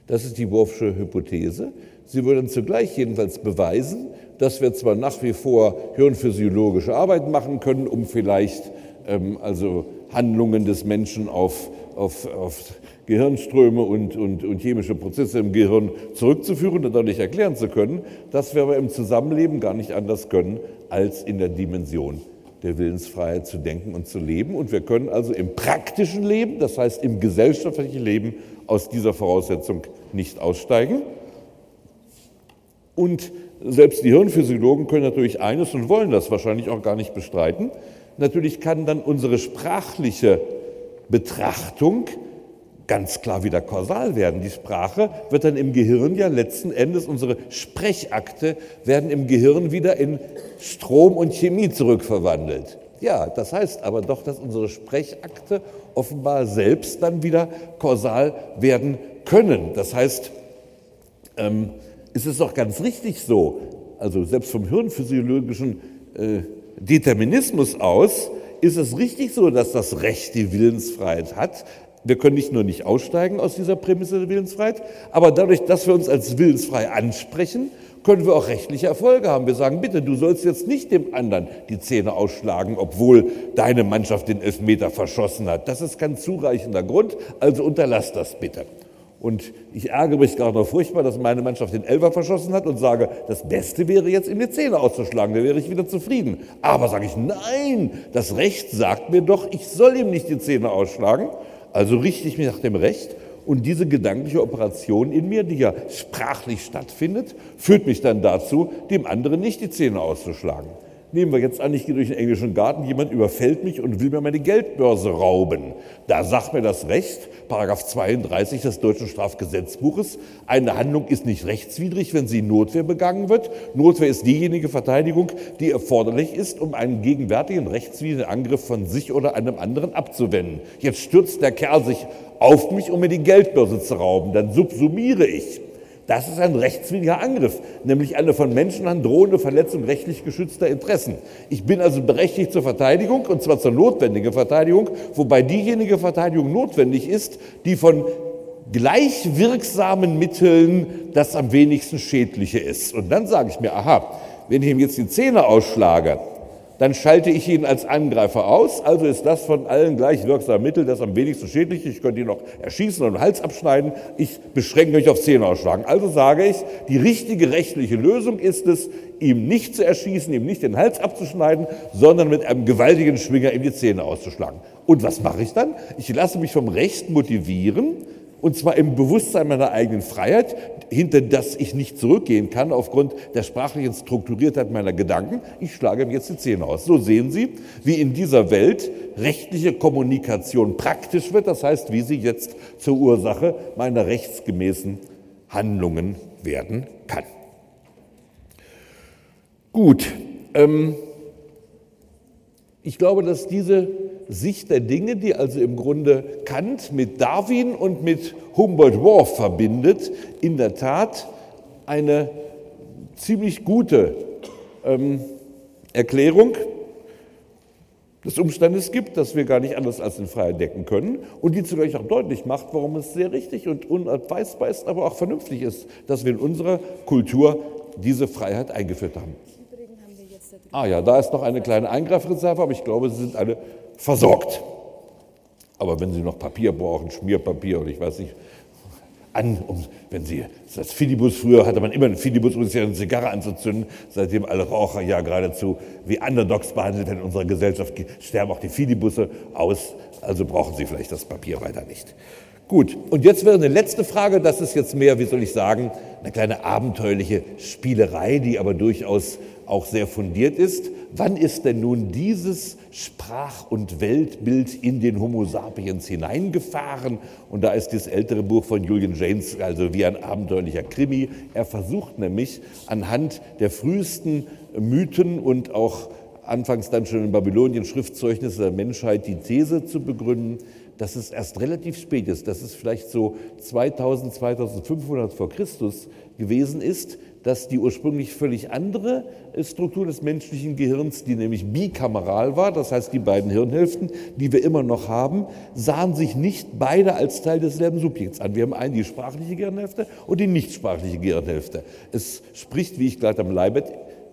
Das ist die Wolfsche Hypothese. Sie würde zugleich jedenfalls beweisen, dass wir zwar nach wie vor hirnphysiologische Arbeit machen können, um vielleicht ähm, also Handlungen des Menschen auf, auf, auf Gehirnströme und, und, und chemische Prozesse im Gehirn zurückzuführen und dadurch erklären zu können, dass wir aber im Zusammenleben gar nicht anders können, als in der Dimension der Willensfreiheit zu denken und zu leben. Und wir können also im praktischen Leben, das heißt im gesellschaftlichen Leben, aus dieser Voraussetzung nicht aussteigen. Und selbst die Hirnphysiologen können natürlich eines und wollen das wahrscheinlich auch gar nicht bestreiten. Natürlich kann dann unsere sprachliche Betrachtung ganz klar wieder kausal werden. Die Sprache wird dann im Gehirn ja letzten Endes, unsere Sprechakte werden im Gehirn wieder in Strom und Chemie zurückverwandelt. Ja, das heißt aber doch, dass unsere Sprechakte offenbar selbst dann wieder kausal werden können. Das heißt, ähm, ist es doch ganz richtig so, also selbst vom hirnphysiologischen äh, Determinismus aus, ist es richtig so, dass das Recht die Willensfreiheit hat. Wir können nicht nur nicht aussteigen aus dieser Prämisse der Willensfreiheit, aber dadurch, dass wir uns als willensfrei ansprechen, können wir auch rechtliche Erfolge haben. Wir sagen, bitte, du sollst jetzt nicht dem anderen die Zähne ausschlagen, obwohl deine Mannschaft den Elfmeter verschossen hat. Das ist kein zureichender Grund, also unterlass das bitte. Und ich ärgere mich gerade noch furchtbar, dass meine Mannschaft den Elfer verschossen hat und sage, das Beste wäre jetzt, ihm die Zähne auszuschlagen, da wäre ich wieder zufrieden. Aber sage ich, nein, das Recht sagt mir doch, ich soll ihm nicht die Zähne ausschlagen. Also richte ich mich nach dem Recht und diese gedankliche Operation in mir, die ja sprachlich stattfindet, führt mich dann dazu, dem anderen nicht die Zähne auszuschlagen. Nehmen wir jetzt an, ich gehe durch den englischen Garten, jemand überfällt mich und will mir meine Geldbörse rauben. Da sagt mir das Recht, Paragraph 32 des deutschen Strafgesetzbuches, eine Handlung ist nicht rechtswidrig, wenn sie Notwehr begangen wird. Notwehr ist diejenige Verteidigung, die erforderlich ist, um einen gegenwärtigen rechtswidrigen Angriff von sich oder einem anderen abzuwenden. Jetzt stürzt der Kerl sich auf mich, um mir die Geldbörse zu rauben. Dann subsumiere ich. Das ist ein rechtswidriger Angriff, nämlich eine von Menschenhand drohende Verletzung rechtlich geschützter Interessen. Ich bin also berechtigt zur Verteidigung, und zwar zur notwendigen Verteidigung, wobei diejenige Verteidigung notwendig ist, die von gleich wirksamen Mitteln das am wenigsten schädliche ist. Und dann sage ich mir, aha, wenn ich ihm jetzt die Zähne ausschlage, dann schalte ich ihn als Angreifer aus. Also ist das von allen gleich wirksamen Mitteln das am wenigsten schädlich. Ich könnte ihn noch erschießen und den Hals abschneiden. Ich beschränke mich auf Zähne ausschlagen. Also sage ich, die richtige rechtliche Lösung ist es, ihm nicht zu erschießen, ihm nicht den Hals abzuschneiden, sondern mit einem gewaltigen Schwinger ihm die Zähne auszuschlagen. Und was mache ich dann? Ich lasse mich vom Recht motivieren, und zwar im Bewusstsein meiner eigenen Freiheit, hinter das ich nicht zurückgehen kann aufgrund der sprachlichen Strukturiertheit meiner Gedanken. Ich schlage mir jetzt die Zähne aus. So sehen Sie, wie in dieser Welt rechtliche Kommunikation praktisch wird, das heißt, wie sie jetzt zur Ursache meiner rechtsgemäßen Handlungen werden kann. Gut, ähm, ich glaube, dass diese Sicht der Dinge, die also im Grunde Kant mit Darwin und mit Humboldt Worf verbindet, in der Tat eine ziemlich gute ähm, Erklärung des Umstandes gibt, dass wir gar nicht anders als in Freiheit decken können und die zugleich auch deutlich macht, warum es sehr richtig und unabweisbar ist, aber auch vernünftig ist, dass wir in unserer Kultur diese Freiheit eingeführt haben. Ah ja, da ist noch eine kleine Eingreifreserve, aber ich glaube, sie sind alle versorgt. Aber wenn Sie noch Papier brauchen, Schmierpapier oder ich weiß nicht, an, um, wenn Sie das Fidibus, früher hatte man immer einen Fidibus, um sich eine Zigarre anzuzünden, seitdem alle Raucher ja geradezu wie Underdogs behandelt werden in unserer Gesellschaft, sterben auch die Fidibusse aus, also brauchen Sie vielleicht das Papier weiter nicht. Gut, und jetzt wäre eine letzte Frage, das ist jetzt mehr, wie soll ich sagen, eine kleine abenteuerliche Spielerei, die aber durchaus auch sehr fundiert ist. Wann ist denn nun dieses Sprach- und Weltbild in den Homo sapiens hineingefahren? Und da ist das ältere Buch von Julian James also wie ein abenteuerlicher Krimi. Er versucht nämlich anhand der frühesten Mythen und auch anfangs dann schon in Babylonien Schriftzeugnisse der Menschheit die These zu begründen, dass es erst relativ spät ist, dass es vielleicht so 2000, 2500 vor Christus gewesen ist, dass die ursprünglich völlig andere Struktur des menschlichen Gehirns, die nämlich bikameral war, das heißt die beiden Hirnhälften, die wir immer noch haben, sahen sich nicht beide als Teil desselben Subjekts an. Wir haben einen die sprachliche Gehirnhälfte und die nichtsprachliche Gehirnhälfte. Es spricht, wie ich gleich am Leibet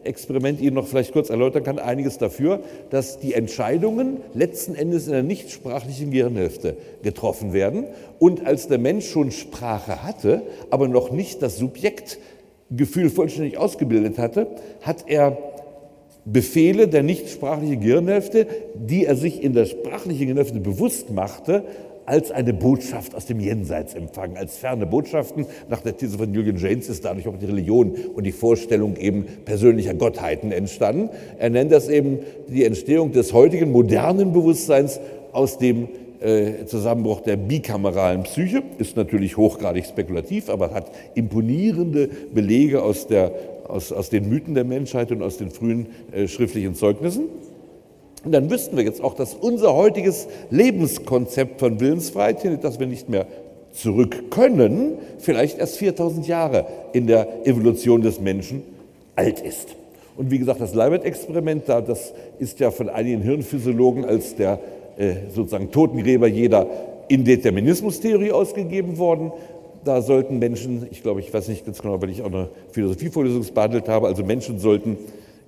Experiment Ihnen noch vielleicht kurz erläutern kann, einiges dafür, dass die Entscheidungen letzten Endes in der nichtsprachlichen Gehirnhälfte getroffen werden. Und als der Mensch schon Sprache hatte, aber noch nicht das Subjektgefühl vollständig ausgebildet hatte, hat er Befehle der nichtsprachlichen Gehirnhälfte, die er sich in der sprachlichen Gehirnhälfte bewusst machte, als eine Botschaft aus dem Jenseits empfangen, als ferne Botschaften. Nach der These von Julian James ist dadurch auch die Religion und die Vorstellung eben persönlicher Gottheiten entstanden. Er nennt das eben die Entstehung des heutigen modernen Bewusstseins aus dem Zusammenbruch der bikameralen Psyche, ist natürlich hochgradig spekulativ, aber hat imponierende Belege aus, der, aus, aus den Mythen der Menschheit und aus den frühen äh, schriftlichen Zeugnissen. Und dann wüssten wir jetzt auch, dass unser heutiges Lebenskonzept von Willensfreiheit, das wir nicht mehr zurück können, vielleicht erst 4000 Jahre in der Evolution des Menschen alt ist. Und wie gesagt, das Leibet-Experiment, das ist ja von einigen Hirnphysiologen als der äh, sozusagen Totengräber jeder Indeterminismus-Theorie ausgegeben worden. Da sollten Menschen, ich glaube, ich weiß nicht ganz genau, weil ich auch eine Philosophievorlesung behandelt habe, also Menschen sollten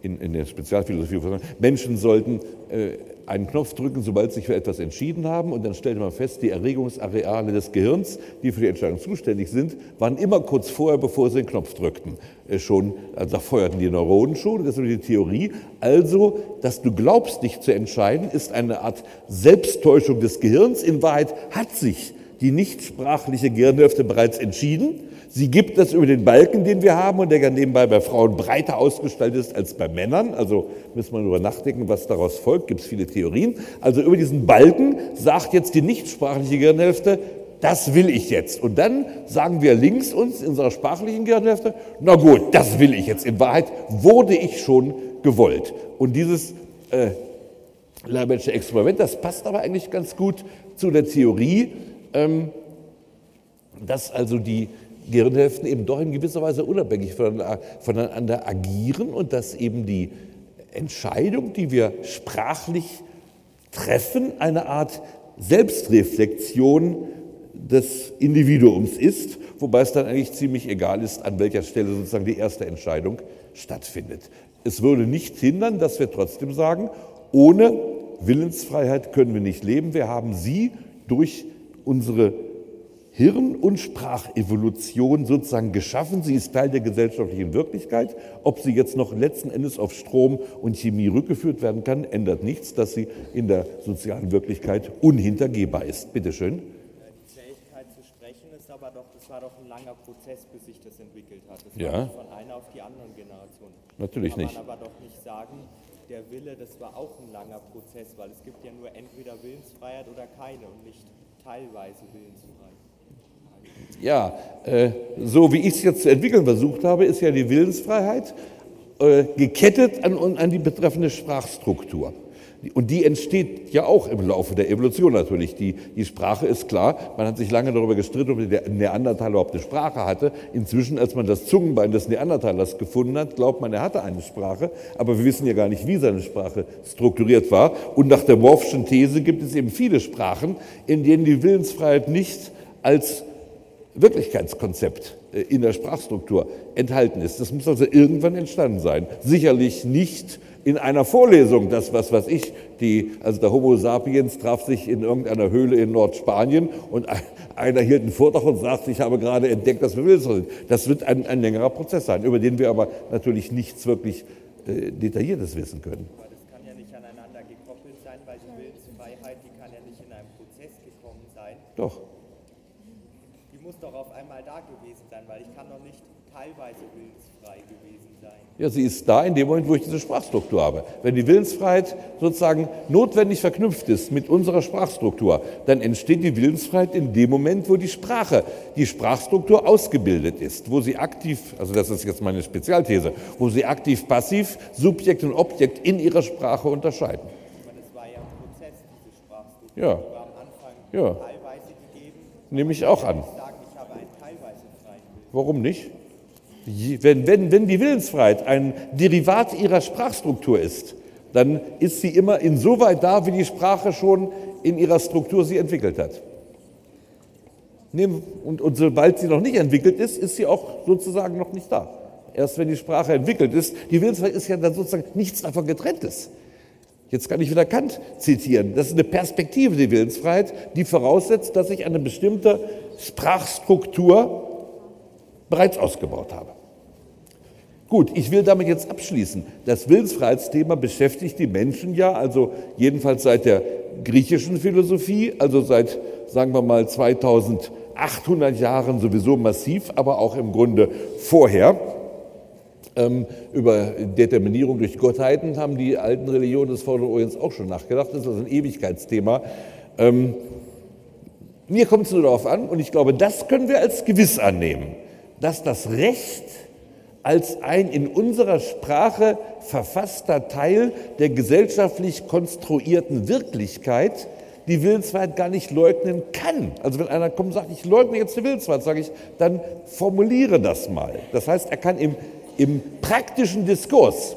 in, in der Spezialphilosophie, Menschen sollten äh, einen Knopf drücken, sobald sie sich für etwas entschieden haben. Und dann stellte man fest, die Erregungsareale des Gehirns, die für die Entscheidung zuständig sind, waren immer kurz vorher, bevor sie den Knopf drückten, äh, schon, also da feuerten die Neuronen schon. Das ist die Theorie. Also, dass du glaubst, dich zu entscheiden, ist eine Art Selbsttäuschung des Gehirns. In Wahrheit hat sich die nichtsprachliche Gehirnhälfte bereits entschieden Sie gibt das über den Balken, den wir haben und der nebenbei bei Frauen breiter ausgestaltet ist als bei Männern. Also müssen wir darüber nachdenken, was daraus folgt. Gibt es viele Theorien. Also über diesen Balken sagt jetzt die nichtsprachliche Gehirnhälfte, das will ich jetzt. Und dann sagen wir links uns in unserer sprachlichen Gehirnhälfte, na gut, das will ich jetzt. In Wahrheit wurde ich schon gewollt. Und dieses äh, Leibnitzsche Experiment, das passt aber eigentlich ganz gut zu der Theorie, ähm, dass also die Gehirnhälften eben doch in gewisser Weise unabhängig voneinander agieren und dass eben die Entscheidung, die wir sprachlich treffen, eine Art Selbstreflexion des Individuums ist, wobei es dann eigentlich ziemlich egal ist, an welcher Stelle sozusagen die erste Entscheidung stattfindet. Es würde nicht hindern, dass wir trotzdem sagen, ohne Willensfreiheit können wir nicht leben. Wir haben sie durch unsere Hirn- und Sprachevolution sozusagen geschaffen. Sie ist Teil der gesellschaftlichen Wirklichkeit. Ob sie jetzt noch letzten Endes auf Strom und Chemie rückgeführt werden kann, ändert nichts, dass sie in der sozialen Wirklichkeit unhintergehbar ist. Bitte schön. Die Fähigkeit zu sprechen ist aber doch, das war doch ein langer Prozess, bis sich das entwickelt hat. Das ja. war nicht von einer auf die andere Generation. Natürlich Kann nicht. man aber doch nicht sagen, der Wille, das war auch ein langer Prozess, weil es gibt ja nur entweder Willensfreiheit oder keine und nicht teilweise Willensfreiheit. Ja, äh, so wie ich es jetzt zu entwickeln versucht habe, ist ja die Willensfreiheit äh, gekettet an, an die betreffende Sprachstruktur. Und die entsteht ja auch im Laufe der Evolution natürlich. Die, die Sprache ist klar. Man hat sich lange darüber gestritten, ob der Neandertaler überhaupt eine Sprache hatte. Inzwischen, als man das Zungenbein des Neandertalers gefunden hat, glaubt man, er hatte eine Sprache. Aber wir wissen ja gar nicht, wie seine Sprache strukturiert war. Und nach der Morphschen These gibt es eben viele Sprachen, in denen die Willensfreiheit nicht als Wirklichkeitskonzept äh, in der Sprachstruktur enthalten ist. Das muss also irgendwann entstanden sein. Sicherlich nicht in einer Vorlesung, das was weiß ich, die, also der Homo sapiens traf sich in irgendeiner Höhle in Nordspanien und einer hielt einen Vortrag und sagte, ich habe gerade entdeckt, dass wir Wilson sind. Das wird ein, ein längerer Prozess sein, über den wir aber natürlich nichts wirklich äh, Detailliertes wissen können. Aber das kann ja nicht aneinander gekoppelt sein, weil die Willensfreiheit, die kann ja nicht in einem Prozess gekommen sein. Doch. Die muss doch auf einmal da gewesen sein, weil ich kann doch nicht teilweise willensfrei gewesen sein. Ja, sie ist da in dem Moment, wo ich diese Sprachstruktur habe. Wenn die Willensfreiheit sozusagen notwendig verknüpft ist mit unserer Sprachstruktur, dann entsteht die Willensfreiheit in dem Moment, wo die Sprache, die Sprachstruktur ausgebildet ist, wo sie aktiv, also das ist jetzt meine Spezialthese, wo sie aktiv, passiv, Subjekt und Objekt in ihrer Sprache unterscheiden. Aber das war ja ein Prozess, diese Sprachstruktur. Ja. Die war am Anfang Ja. teilweise gegeben. Nehme ich auch an. Ich sagen, ich habe einen teilweise freien Willen. Warum nicht? Wenn, wenn, wenn die Willensfreiheit ein Derivat ihrer Sprachstruktur ist, dann ist sie immer insoweit da, wie die Sprache schon in ihrer Struktur sie entwickelt hat. Und, und sobald sie noch nicht entwickelt ist, ist sie auch sozusagen noch nicht da. erst wenn die Sprache entwickelt ist. Die Willensfreiheit ist ja dann sozusagen nichts davon getrenntes. Jetzt kann ich wieder Kant zitieren. Das ist eine Perspektive, die Willensfreiheit, die voraussetzt, dass ich eine bestimmte Sprachstruktur bereits ausgebaut habe. Gut, ich will damit jetzt abschließen. Das Willensfreiheitsthema beschäftigt die Menschen ja, also jedenfalls seit der griechischen Philosophie, also seit, sagen wir mal, 2800 Jahren sowieso massiv, aber auch im Grunde vorher. Ähm, über Determinierung durch Gottheiten haben die alten Religionen des Vorderen Orients auch schon nachgedacht. Das ist also ein Ewigkeitsthema. Ähm, mir kommt es nur darauf an, und ich glaube, das können wir als gewiss annehmen, dass das Recht als ein in unserer Sprache verfasster Teil der gesellschaftlich konstruierten Wirklichkeit die Willensfreiheit gar nicht leugnen kann. Also wenn einer kommt und sagt, ich leugne jetzt die Willensfreiheit, sage ich, dann formuliere das mal. Das heißt, er kann im im praktischen Diskurs,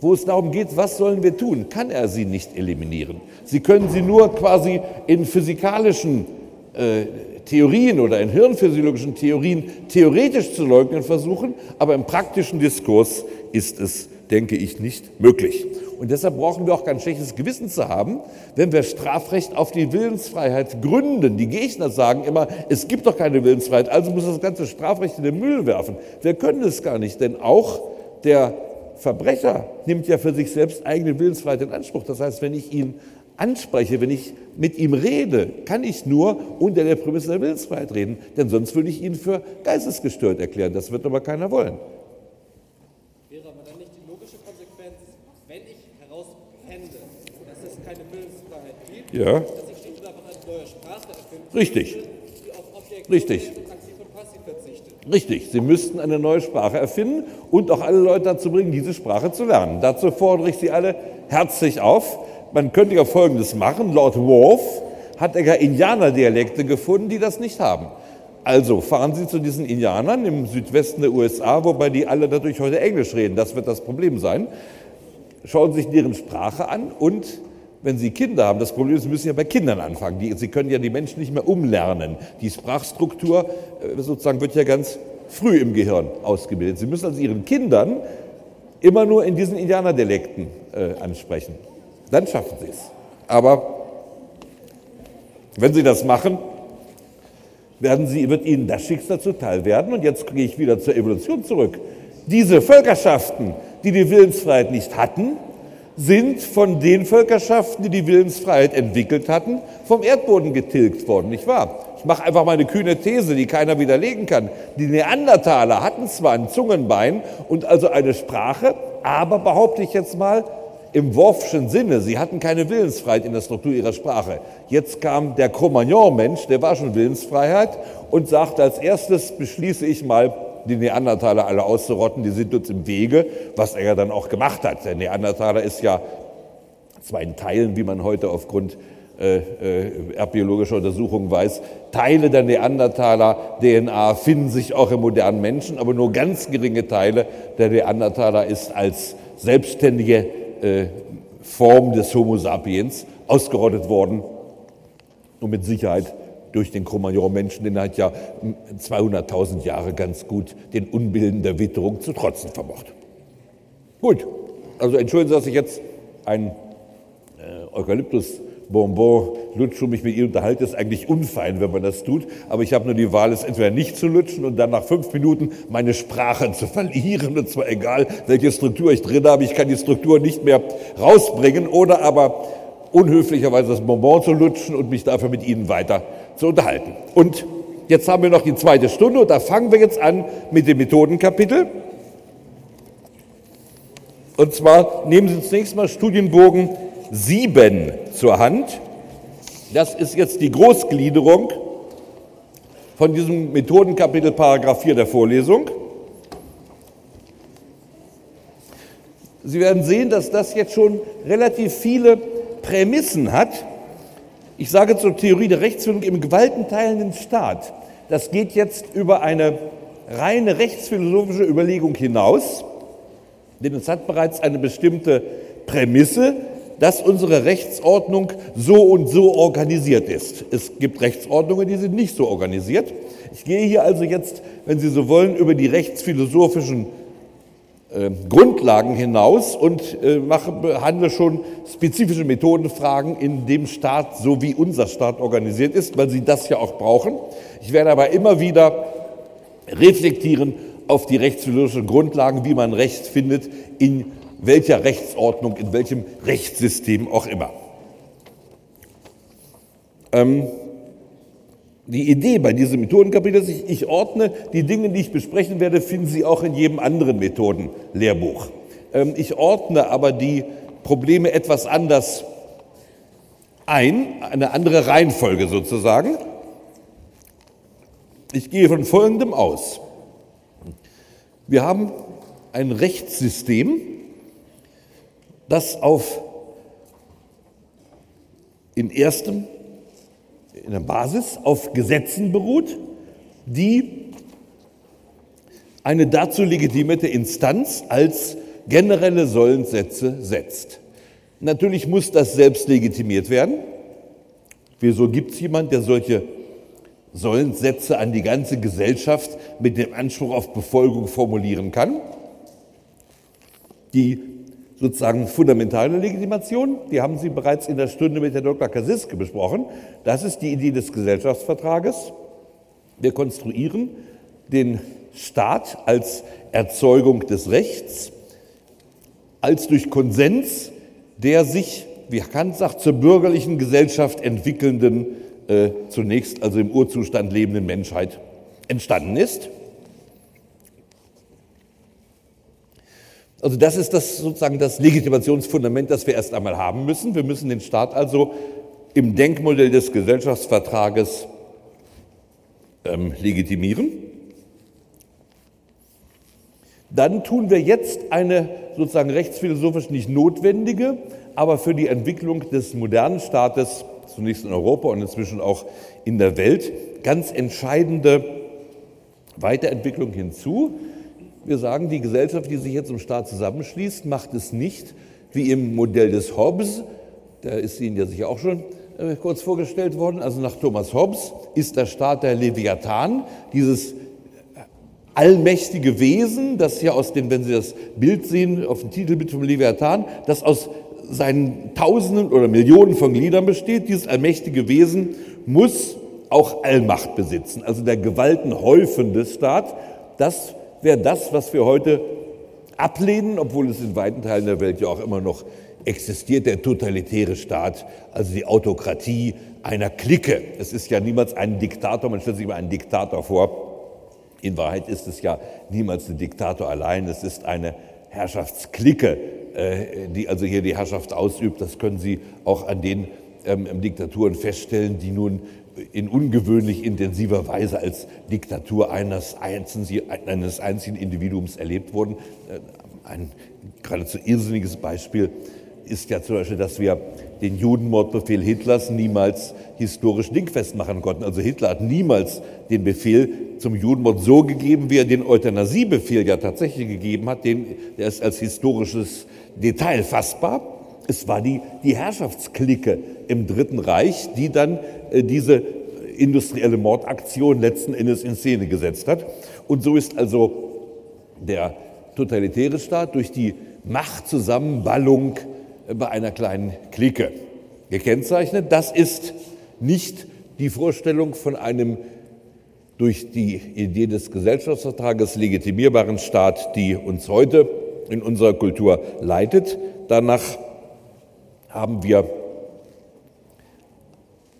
wo es darum geht, was sollen wir tun, kann er sie nicht eliminieren. Sie können sie nur quasi in physikalischen äh, Theorien oder in hirnphysiologischen Theorien theoretisch zu leugnen versuchen, aber im praktischen Diskurs ist es, denke ich, nicht möglich. Und deshalb brauchen wir auch kein schlechtes Gewissen zu haben, wenn wir Strafrecht auf die Willensfreiheit gründen. Die Gegner sagen immer, es gibt doch keine Willensfreiheit, also muss das ganze Strafrecht in den Müll werfen. Wir können es gar nicht, denn auch der Verbrecher nimmt ja für sich selbst eigene Willensfreiheit in Anspruch. Das heißt, wenn ich ihn anspreche, wenn ich mit ihm rede, kann ich nur unter der Prämisse der Willensfreiheit reden, denn sonst würde ich ihn für geistesgestört erklären. Das wird aber keiner wollen. Ja. Richtig. Richtig. Richtig, Sie müssten eine neue Sprache erfinden und auch alle Leute dazu bringen, diese Sprache zu lernen. Dazu fordere ich Sie alle herzlich auf. Man könnte ja Folgendes machen. Lord Wolf hat ja Indianerdialekte gefunden, die das nicht haben. Also fahren Sie zu diesen Indianern im Südwesten der USA, wobei die alle natürlich heute Englisch reden. Das wird das Problem sein. Schauen Sie sich deren Sprache an und wenn Sie Kinder haben, das Problem ist, Sie müssen ja bei Kindern anfangen. Die, Sie können ja die Menschen nicht mehr umlernen. Die Sprachstruktur äh, sozusagen wird ja ganz früh im Gehirn ausgebildet. Sie müssen also Ihren Kindern immer nur in diesen Indianerdialekten äh, ansprechen. Dann schaffen Sie es. Aber wenn Sie das machen, werden Sie, wird Ihnen das Schicksal zuteil werden. Und jetzt gehe ich wieder zur Evolution zurück. Diese Völkerschaften, die die Willensfreiheit nicht hatten, sind von den Völkerschaften, die die Willensfreiheit entwickelt hatten, vom Erdboden getilgt worden, nicht wahr? Ich mache einfach mal eine kühne These, die keiner widerlegen kann. Die Neandertaler hatten zwar ein Zungenbein und also eine Sprache, aber behaupte ich jetzt mal, im Worfschen Sinne, sie hatten keine Willensfreiheit in der Struktur ihrer Sprache. Jetzt kam der Cro-Magnon-Mensch, der war schon Willensfreiheit und sagte, als erstes beschließe ich mal, die Neandertaler alle auszurotten, die sind uns im Wege, was er ja dann auch gemacht hat. Der Neandertaler ist ja zwar in Teilen, wie man heute aufgrund äh, äh, erbbiologischer Untersuchungen weiß, Teile der Neandertaler-DNA finden sich auch im modernen Menschen, aber nur ganz geringe Teile. Der Neandertaler ist als selbstständige äh, Form des Homo sapiens ausgerottet worden und mit Sicherheit durch den Cro-Magnon-Menschen, den hat ja 200.000 Jahre ganz gut den Unbilden der Witterung zu trotzen vermocht. Gut, also entschuldigen Sie, dass ich jetzt ein äh, Eukalyptus Bonbon lutsche und mich mit Ihnen unterhalte, ist eigentlich unfein, wenn man das tut. Aber ich habe nur die Wahl, es entweder nicht zu lutschen und dann nach fünf Minuten meine Sprache zu verlieren. Und zwar egal, welche Struktur ich drin habe, ich kann die Struktur nicht mehr rausbringen. Oder aber unhöflicherweise das Bonbon zu lutschen und mich dafür mit Ihnen weiter zu unterhalten. Und jetzt haben wir noch die zweite Stunde und da fangen wir jetzt an mit dem Methodenkapitel. Und zwar nehmen Sie zunächst mal Studienbogen 7 zur Hand. Das ist jetzt die Großgliederung von diesem Methodenkapitel Paragraph 4 der Vorlesung. Sie werden sehen, dass das jetzt schon relativ viele Prämissen hat, ich sage zur Theorie der Rechtsführung im gewaltenteilenden Staat. Das geht jetzt über eine reine rechtsphilosophische Überlegung hinaus, denn es hat bereits eine bestimmte Prämisse, dass unsere Rechtsordnung so und so organisiert ist. Es gibt Rechtsordnungen, die sind nicht so organisiert. Ich gehe hier also jetzt, wenn Sie so wollen, über die rechtsphilosophischen äh, Grundlagen hinaus und äh, mache, behandle schon spezifische Methodenfragen in dem Staat, so wie unser Staat organisiert ist, weil sie das ja auch brauchen. Ich werde aber immer wieder reflektieren auf die rechtsphilosophischen Grundlagen, wie man Recht findet, in welcher Rechtsordnung, in welchem Rechtssystem auch immer. Ähm, die Idee bei diesem Methodenkapitel ist, ich, ich ordne die Dinge, die ich besprechen werde, finden Sie auch in jedem anderen Methodenlehrbuch. Ähm, ich ordne aber die Probleme etwas anders ein, eine andere Reihenfolge sozusagen. Ich gehe von Folgendem aus. Wir haben ein Rechtssystem, das auf in erstem in der Basis auf Gesetzen beruht, die eine dazu legitimierte Instanz als generelle Sollenssätze setzt. Natürlich muss das selbst legitimiert werden. Wieso gibt es jemand, der solche Sollenssätze an die ganze Gesellschaft mit dem Anspruch auf Befolgung formulieren kann? Die sozusagen fundamentale Legitimation, die haben Sie bereits in der Stunde mit Herrn Dr. Kasiske besprochen. Das ist die Idee des Gesellschaftsvertrages. Wir konstruieren den Staat als Erzeugung des Rechts, als durch Konsens der sich, wie Kant sagt, zur bürgerlichen Gesellschaft entwickelnden, äh, zunächst also im Urzustand lebenden Menschheit entstanden ist. Also das ist das sozusagen das Legitimationsfundament, das wir erst einmal haben müssen. Wir müssen den Staat also im Denkmodell des Gesellschaftsvertrages ähm, legitimieren. Dann tun wir jetzt eine sozusagen rechtsphilosophisch nicht notwendige, aber für die Entwicklung des modernen Staates, zunächst in Europa und inzwischen auch in der Welt, ganz entscheidende Weiterentwicklung hinzu. Wir sagen, die Gesellschaft, die sich jetzt im Staat zusammenschließt, macht es nicht wie im Modell des Hobbes, der ist Ihnen ja sicher auch schon äh, kurz vorgestellt worden, also nach Thomas Hobbes ist der Staat der Leviathan, dieses allmächtige Wesen, das ja aus dem, wenn Sie das Bild sehen, auf dem Titelbild vom Leviathan, das aus seinen Tausenden oder Millionen von Gliedern besteht. Dieses allmächtige Wesen muss auch Allmacht besitzen, also der gewaltenhäufende Staat. Das wäre das, was wir heute ablehnen, obwohl es in weiten Teilen der Welt ja auch immer noch existiert, der totalitäre Staat, also die Autokratie einer Clique. Es ist ja niemals ein Diktator, man stellt sich immer einen Diktator vor. In Wahrheit ist es ja niemals ein Diktator allein, es ist eine Herrschaftsklicke, äh, die also hier die Herrschaft ausübt. Das können Sie auch an den ähm, Diktaturen feststellen, die nun in ungewöhnlich intensiver Weise als Diktatur eines einzigen, eines einzigen Individuums erlebt wurden. Äh, ein geradezu irrsinniges Beispiel ist ja zum Beispiel, dass wir den Judenmordbefehl Hitlers niemals historisch dingfest machen konnten. Also Hitler hat niemals den Befehl zum Judenmord so gegeben, wie er den Euthanasiebefehl ja tatsächlich gegeben hat. Den, der ist als historisches Detail fassbar. Es war die, die Herrschaftsklicke im Dritten Reich, die dann äh, diese industrielle Mordaktion letzten Endes in Szene gesetzt hat. Und so ist also der totalitäre Staat durch die Machtzusammenballung äh, bei einer kleinen Clique gekennzeichnet. Das ist nicht die Vorstellung von einem durch die Idee des Gesellschaftsvertrages legitimierbaren Staat, die uns heute in unserer Kultur leitet. Danach haben wir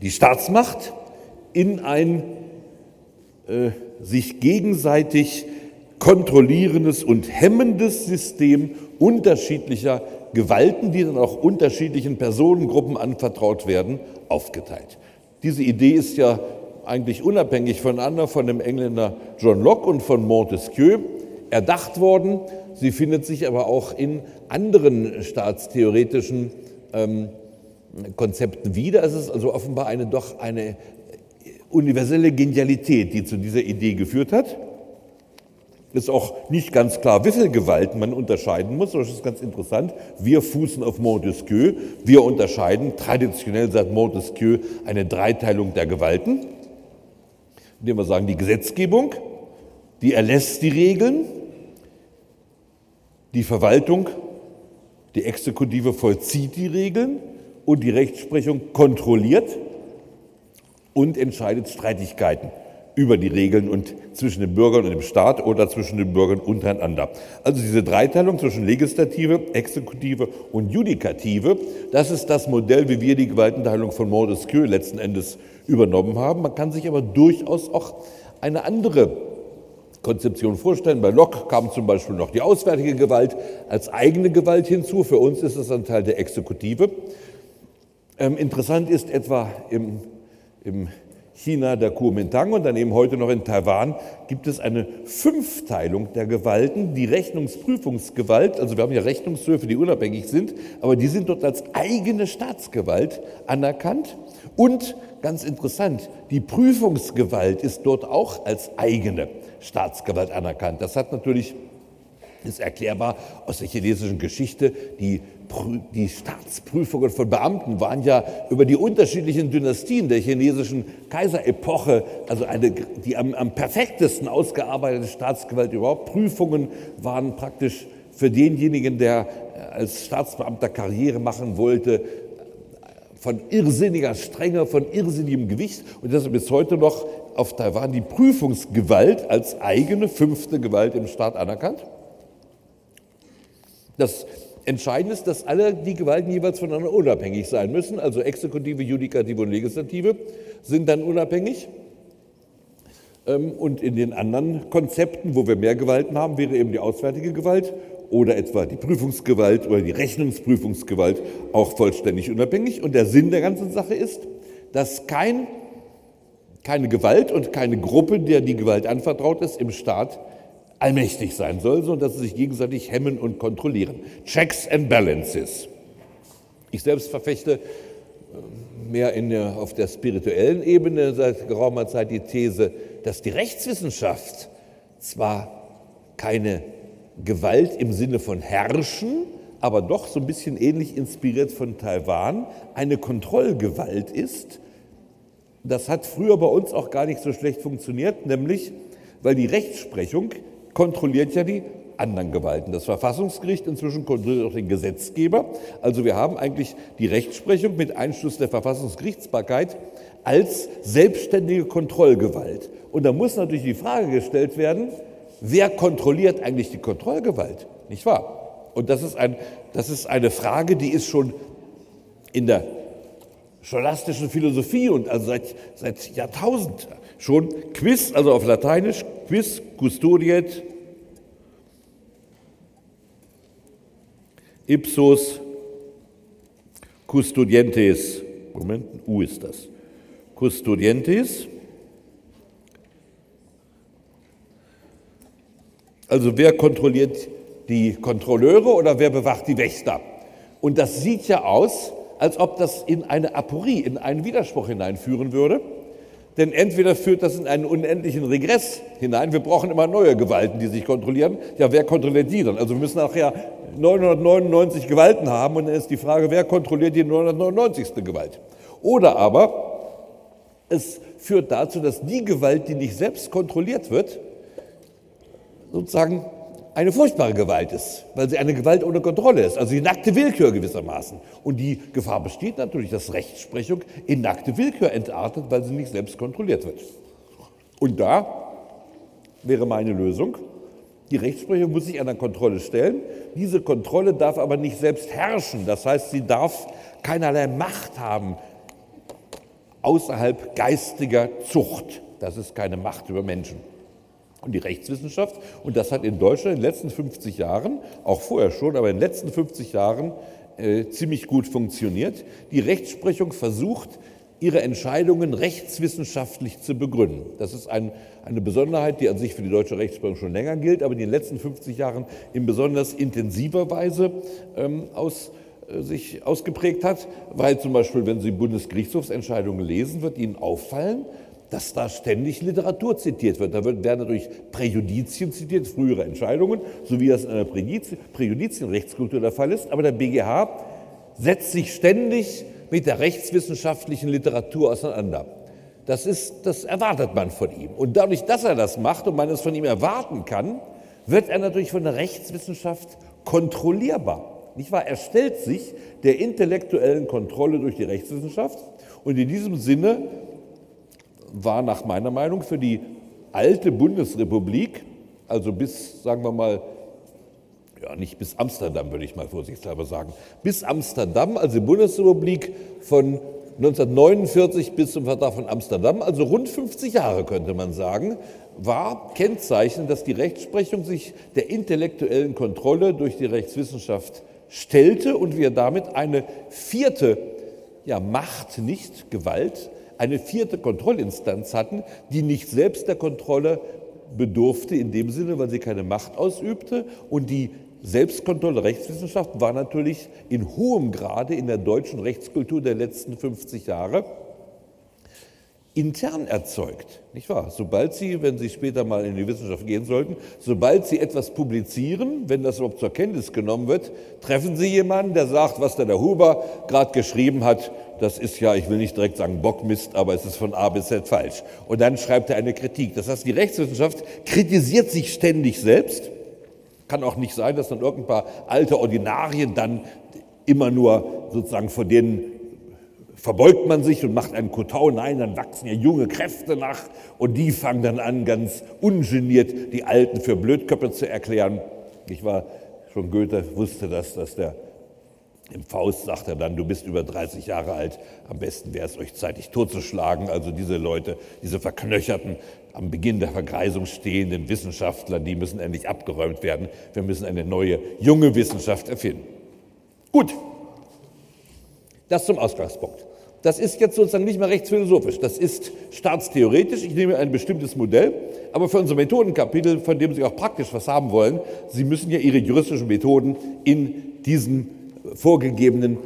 die Staatsmacht in ein äh, sich gegenseitig kontrollierendes und hemmendes System unterschiedlicher Gewalten, die dann auch unterschiedlichen Personengruppen anvertraut werden, aufgeteilt. Diese Idee ist ja eigentlich unabhängig voneinander von dem Engländer John Locke und von Montesquieu erdacht worden. Sie findet sich aber auch in anderen staatstheoretischen ähm, Konzepten wieder. Es ist also offenbar eine doch eine universelle Genialität, die zu dieser Idee geführt hat. Ist auch nicht ganz klar, wie viele Gewalten man unterscheiden muss. Das ist ganz interessant. Wir fußen auf Montesquieu. Wir unterscheiden, traditionell sagt Montesquieu, eine Dreiteilung der Gewalten, indem wir sagen, die Gesetzgebung, die erlässt die Regeln, Die Verwaltung, die Exekutive vollzieht die Regeln und die Rechtsprechung kontrolliert und entscheidet Streitigkeiten über die Regeln und zwischen den Bürgern und dem Staat oder zwischen den Bürgern untereinander. Also diese Dreiteilung zwischen Legislative, Exekutive und Judikative, das ist das Modell, wie wir die Gewaltenteilung von Montesquieu letzten Endes übernommen haben. Man kann sich aber durchaus auch eine andere Konzeption vorstellen. Bei Locke kam zum Beispiel noch die auswärtige Gewalt als eigene Gewalt hinzu. Für uns ist es ein Teil der Exekutive. Ähm, interessant ist etwa im, im China der Kuomintang und daneben heute noch in Taiwan gibt es eine Fünfteilung der Gewalten. Die Rechnungsprüfungsgewalt, also wir haben ja Rechnungshöfe, die unabhängig sind, aber die sind dort als eigene Staatsgewalt anerkannt. Und ganz interessant, die Prüfungsgewalt ist dort auch als eigene Staatsgewalt anerkannt. Das hat natürlich ist erklärbar aus der chinesischen Geschichte. Die, die, Staatsprüfungen von Beamten waren ja über die unterschiedlichen Dynastien der chinesischen Kaiserepoche, also eine, die am, am perfektesten ausgearbeitete Staatsgewalt überhaupt. Prüfungen waren praktisch für denjenigen, der äh, als Staatsbeamter Karriere machen wollte, von irrsinniger Strenge, von irrsinnigem Gewicht und deshalb bis heute noch auf Taiwan die Prüfungsgewalt als eigene fünfte Gewalt im Staat anerkannt. Das Entscheidende ist, dass alle die Gewalten jeweils voneinander unabhängig sein müssen, also Exekutive, Judikative und Legislative sind dann unabhängig. Ähm, und in den anderen Konzepten, wo wir mehr Gewalten haben, wäre eben die auswärtige Gewalt oder etwa die Prüfungsgewalt oder die Rechnungsprüfungsgewalt auch vollständig unabhängig. Und der Sinn der ganzen Sache ist, dass kein, keine Gewalt und keine Gruppe, der die Gewalt anvertraut ist, im Staat allmächtig sein soll, sondern dass sie sich gegenseitig hemmen und kontrollieren. Checks and Balances. Ich selbst verfechte äh, mehr in auf der spirituellen Ebene seit geraumer Zeit die These, dass die Rechtswissenschaft zwar keine Gewalt im Sinne von Herrschen, aber doch so ein bisschen ähnlich inspiriert von Taiwan, eine Kontrollgewalt ist. Das hat früher bei uns auch gar nicht so schlecht funktioniert, nämlich weil die Rechtsprechung kontrolliert ja die anderen Gewalten. Das Verfassungsgericht inzwischen kontrolliert auch den Gesetzgeber. Also wir haben eigentlich die Rechtsprechung mit Einschluss der Verfassungsgerichtsbarkeit als selbstständige Kontrollgewalt. Und da muss natürlich die Frage gestellt werden, wer kontrolliert eigentlich die Kontrollgewalt? Nicht wahr? Und das ist, ein, das ist eine Frage, die ist schon in der scholastischen Philosophie und also seit, seit Jahrtausend schon Quiz, also auf Lateinisch, Quis custodiet ipsos custodientes, Moment, U ist das, custodientes, also wer kontrolliert die Kontrolleure oder wer bewacht die Wächter? Und das sieht ja aus, als ob das in eine Aporie, in einen Widerspruch hineinführen würde. Denn entweder führt das in einen unendlichen Regress hinein, wir brauchen immer neue Gewalten, die sich kontrollieren. Ja, wer kontrolliert die dann? Also wir müssen nachher 999 Gewalten haben und dann ist die Frage, wer kontrolliert die 999. Gewalt? Oder aber es führt dazu, dass die Gewalt, die nicht selbst kontrolliert wird, sozusagen eine furchtbare Gewalt ist, weil sie eine Gewalt ohne Kontrolle ist, also die nackte Willkür gewissermaßen. Und die Gefahr besteht natürlich, dass Rechtsprechung in nackte Willkür entartet, weil sie nicht selbst kontrolliert wird. Und da wäre meine Lösung, die Rechtsprechung muss sich einer Kontrolle stellen. Diese Kontrolle darf aber nicht selbst herrschen. Das heißt, sie darf keinerlei Macht haben außerhalb geistiger Zucht. Das ist keine Macht über Menschen und die Rechtswissenschaft. Und das hat in Deutschland in den letzten 50 Jahren, auch vorher schon, aber in den letzten 50 Jahren äh, ziemlich gut funktioniert. Die Rechtsprechung versucht, ihre Entscheidungen rechtswissenschaftlich zu begründen. Das ist ein, eine Besonderheit, die an sich für die deutsche Rechtsprechung schon länger gilt, aber in den letzten 50 Jahren in besonders intensiver Weise ähm, aus, äh, sich ausgeprägt hat, weil zum Beispiel, wenn Sie Bundesgerichtshofsentscheidungen lesen, wird Ihnen auffallen, dass da ständig Literatur zitiert wird. Da werden natürlich Präjudizien zitiert, frühere Entscheidungen, so wie das in einer Präjudizienrechtskultur der Fall ist. Aber der BGH setzt sich ständig mit der rechtswissenschaftlichen Literatur auseinander. Das, ist, das erwartet man von ihm. Und dadurch, dass er das macht und man es von ihm erwarten kann, wird er natürlich von der Rechtswissenschaft kontrollierbar. Nicht wahr? Er stellt sich der intellektuellen Kontrolle durch die Rechtswissenschaft und in diesem Sinne war nach meiner Meinung für die alte Bundesrepublik, also bis, sagen wir mal, ja, nicht bis Amsterdam, würde ich mal vorsichtshalber sagen, bis Amsterdam, also die Bundesrepublik von 1949 bis zum Vertrag von Amsterdam, also rund 50 Jahre könnte man sagen, war Kennzeichen, dass die Rechtsprechung sich der intellektuellen Kontrolle durch die Rechtswissenschaft stellte und wir damit eine vierte ja, Macht, nicht Gewalt, eine vierte Kontrollinstanz hatten, die nicht selbst der Kontrolle bedurfte in dem Sinne, weil sie keine Macht ausübte und die Selbstkontrolle Rechtswissenschaft war natürlich in hohem Grade in der deutschen Rechtskultur der letzten 50 Jahre intern erzeugt, nicht wahr? Sobald Sie, wenn Sie später mal in die Wissenschaft gehen sollten, sobald Sie etwas publizieren, wenn das überhaupt zur Kenntnis genommen wird, treffen Sie jemanden, der sagt, was der, der Huber gerade geschrieben hat, das ist ja, ich will nicht direkt sagen Bockmist, aber es ist von A bis Z falsch. Und dann schreibt er eine Kritik. Das heißt, die Rechtswissenschaft kritisiert sich ständig selbst. Kann auch nicht sein, dass dann irgendein paar alte Ordinarien dann immer nur sozusagen vor denen verbeugt man sich und macht einen Kotau. Nein, dann wachsen ja junge Kräfte nach und die fangen dann an, ganz ungeniert die Alten für Blödköpfe zu erklären. Ich war schon Goethe, wusste das, dass der im Faust sagt er dann, du bist über 30 Jahre alt, am besten wäre es euch zeitig totzuschlagen. Also diese Leute, diese verknöcherten, am Beginn der Vergreisung stehenden Wissenschaftler, die müssen endlich abgeräumt werden. Wir müssen eine neue, junge Wissenschaft erfinden. Gut, das zum Ausgangspunkt. Das ist jetzt sozusagen nicht mehr rechtsphilosophisch, das ist staatstheoretisch. Ich nehme ein bestimmtes Modell, aber für unser Methodenkapitel, von dem Sie auch praktisch was haben wollen, Sie müssen ja Ihre juristischen Methoden in diesen vorgegebenen,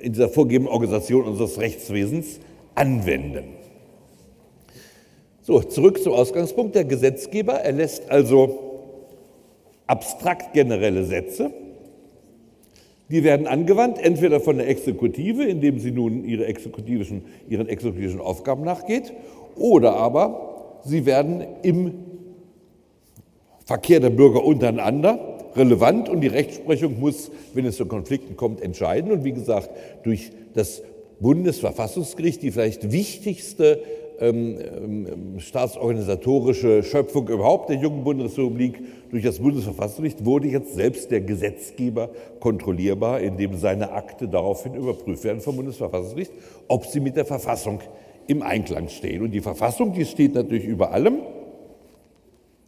in dieser vorgegebenen Organisation unseres Rechtswesens anwenden. So, zurück zum Ausgangspunkt. Der Gesetzgeber erlässt also abstrakt generelle Sätze, die werden angewandt, entweder von der Exekutive, indem sie nun ihre exekutivischen, ihren exekutivischen Aufgaben nachgeht, oder aber sie werden im Verkehr der Bürger untereinander relevant und die Rechtsprechung muss, wenn es zu Konflikten kommt, entscheiden. Und wie gesagt, durch das Bundesverfassungsgericht die vielleicht wichtigste ähm, ähm, staatsorganisatorische Schöpfung überhaupt der jungen Bundesrepublik durch das Bundesverfassungsgericht wurde jetzt selbst der Gesetzgeber kontrollierbar, indem seine Akte daraufhin überprüft werden vom Bundesverfassungsgericht, ob sie mit der Verfassung im Einklang stehen. Und die Verfassung, die steht natürlich über allem.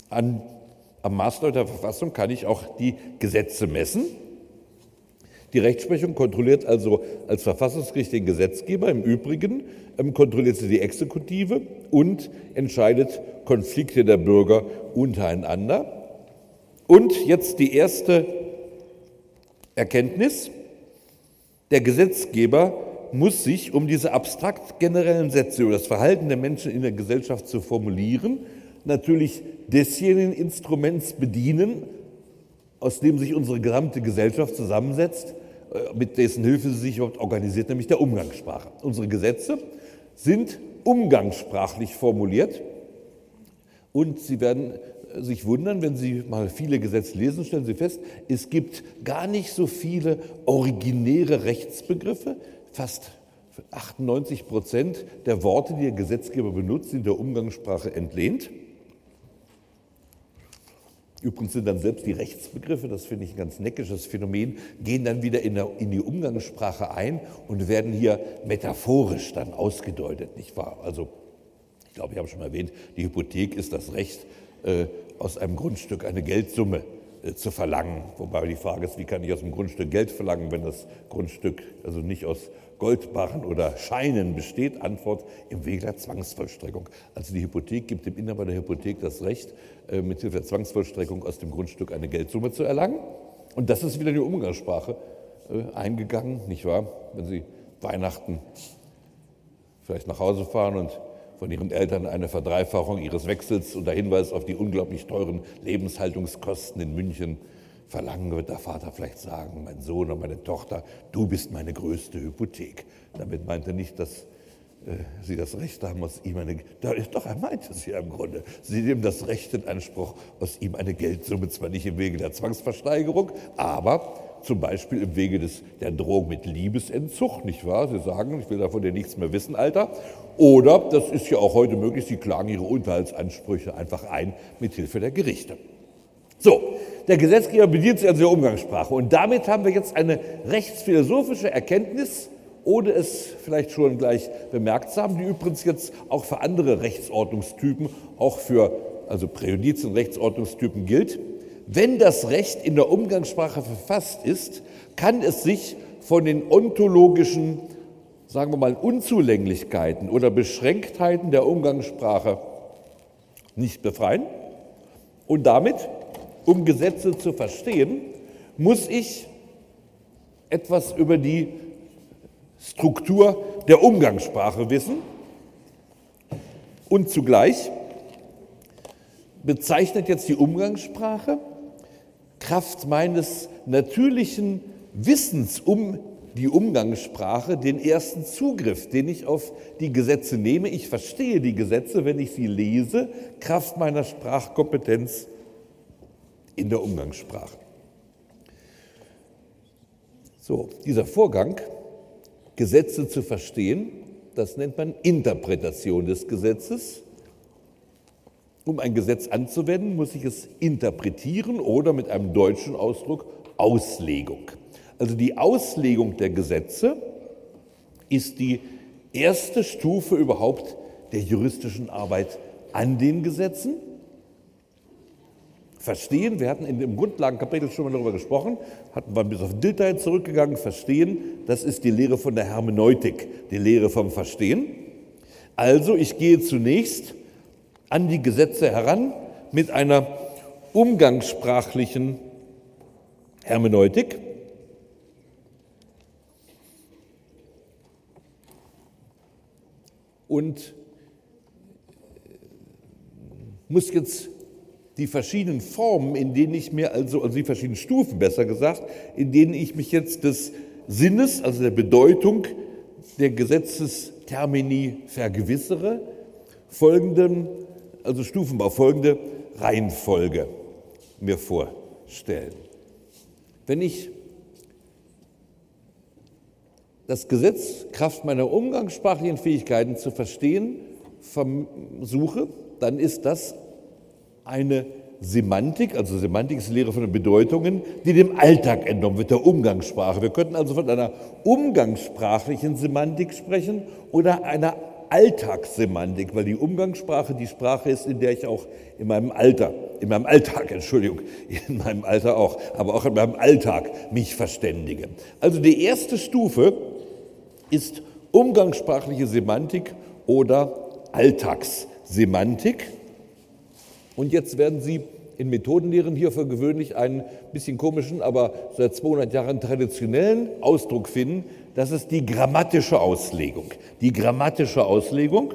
An, am Maßstab der Verfassung kann ich auch die Gesetze messen. Die Rechtsprechung kontrolliert also als Verfassungsgericht den Gesetzgeber. Im Übrigen ähm, kontrolliert sie die Exekutive und entscheidet Konflikte der Bürger untereinander. Und jetzt die erste Erkenntnis. Der Gesetzgeber muss sich, um diese abstrakt generellen Sätze über das Verhalten der Menschen in der Gesellschaft zu formulieren, natürlich desjenigen Instruments bedienen, aus dem sich unsere gesamte Gesellschaft zusammensetzt, äh, mit dessen Hilfe sie sich überhaupt organisiert, nämlich der Umgangssprache. Unsere Gesetze sind umgangssprachlich formuliert und sie werden äh, sich wundern, wenn Sie mal viele Gesetze lesen, stellen Sie fest, es gibt gar nicht so viele originäre Rechtsbegriffe. Fast 98 Prozent der Worte, die der Gesetzgeber benutzt, sind der Umgangssprache entlehnt. Übrigens sind dann selbst die Rechtsbegriffe, das finde ich ein ganz neckisches Phänomen, gehen dann wieder in, der, in, die Umgangssprache ein und werden hier metaphorisch dann ausgedeutet, nicht wahr? Also, ich glaube, ich habe schon mal erwähnt, die Hypothek ist das Recht, äh, aus einem Grundstück eine Geldsumme äh, zu verlangen. Wobei die Frage ist, wie kann ich aus einem Grundstück Geld verlangen, wenn das Grundstück also nicht aus Goldbarren oder Scheinen besteht? Antwort im Wege der Zwangsvollstreckung. Also die Hypothek gibt dem Inhaber der Hypothek das Recht, äh, mit Hilfe der Zwangsvollstreckung aus dem Grundstück eine Geldsumme zu erlangen. Und das ist wieder in die Umgangssprache äh, eingegangen, nicht wahr? Wenn Sie Weihnachten vielleicht nach Hause fahren und von ihren Eltern eine Verdreifachung ihres Wechsels unter Hinweis auf die unglaublich teuren Lebenshaltungskosten in München verlangen, wird der Vater vielleicht sagen, mein Sohn oder meine Tochter, du bist meine größte Hypothek. Damit meint er nicht das äh, Sie das Recht haben, aus ihm eine, doch er meint es ja im Grunde, Sie nehmen das Recht in Anspruch, aus ihm eine Geldsumme, zwar nicht im Wege der Zwangsversteigerung, aber zum Beispiel im Wege des, der Drohung mit Liebesentzug, nicht wahr? Sie sagen, ich will davon ja nichts mehr wissen, Alter. Oder, das ist ja auch heute möglich, Sie klagen Ihre Unterhaltsansprüche einfach ein mit Hilfe der Gerichte. So, der Gesetzgeber bedient sich also der Umgangssprache und damit haben wir jetzt eine rechtsphilosophische Erkenntnis, ohne es vielleicht schon gleich bemerkt zu haben, die übrigens jetzt auch für andere Rechtsordnungstypen, auch für also Präjudizien Rechtsordnungstypen gilt. Wenn das Recht in der Umgangssprache verfasst ist, kann es sich von den ontologischen, sagen wir mal, Unzulänglichkeiten oder Beschränktheiten der Umgangssprache nicht befreien. Und damit, um Gesetze zu verstehen, muss ich etwas über die Struktur der Umgangssprache wissen und zugleich bezeichnet jetzt die Umgangssprache Kraft meines natürlichen Wissens um die Umgangssprache den ersten Zugriff, den ich auf die Gesetze nehme. Ich verstehe die Gesetze, wenn ich sie lese, Kraft meiner Sprachkompetenz in der Umgangssprache. So, dieser Vorgang Gesetze zu verstehen. Das nennt man Interpretation des Gesetzes. Um ein Gesetz anzuwenden, muss ich es interpretieren oder mit einem deutschen Ausdruck Auslegung. Also die Auslegung der Gesetze ist die erste Stufe überhaupt der juristischen Arbeit an den Gesetzen Verstehen, wir hatten in dem Grundlagenkapitel schon mal darüber gesprochen, hatten wir bis auf Detail zurückgegangen. Verstehen, das ist die Lehre von der Hermeneutik, die Lehre vom Verstehen. Also, ich gehe zunächst an die Gesetze heran mit einer umgangssprachlichen Hermeneutik. Und muss jetzt die verschiedenen Formen, in denen ich mir also, also die verschiedenen Stufen besser gesagt, in denen ich mich jetzt des Sinnes, also der Bedeutung der Gesetzestermini vergewissere, folgenden, also Stufenbau, folgende Reihenfolge mir vorstellen. Wenn ich das Gesetz Kraft meiner umgangssprachlichen Fähigkeiten zu verstehen versuche, dann ist das eine Semantik, also Semantik ist die Lehre von den Bedeutungen, die dem Alltag entnommen wird, der Umgangssprache. Wir könnten also von einer umgangssprachlichen Semantik sprechen oder einer Alltagssemantik, weil die Umgangssprache die Sprache ist, in der ich auch in meinem Alter, in meinem Alltag, Entschuldigung, in meinem Alter auch, aber auch in meinem Alltag mich verständige. Also die erste Stufe ist umgangssprachliche Semantik oder Alltagssemantik. Und jetzt werden Sie in Methodenlehren hier für gewöhnlich einen bisschen komischen, aber seit 200 Jahren traditionellen Ausdruck finden. Das ist die grammatische Auslegung. Die grammatische Auslegung,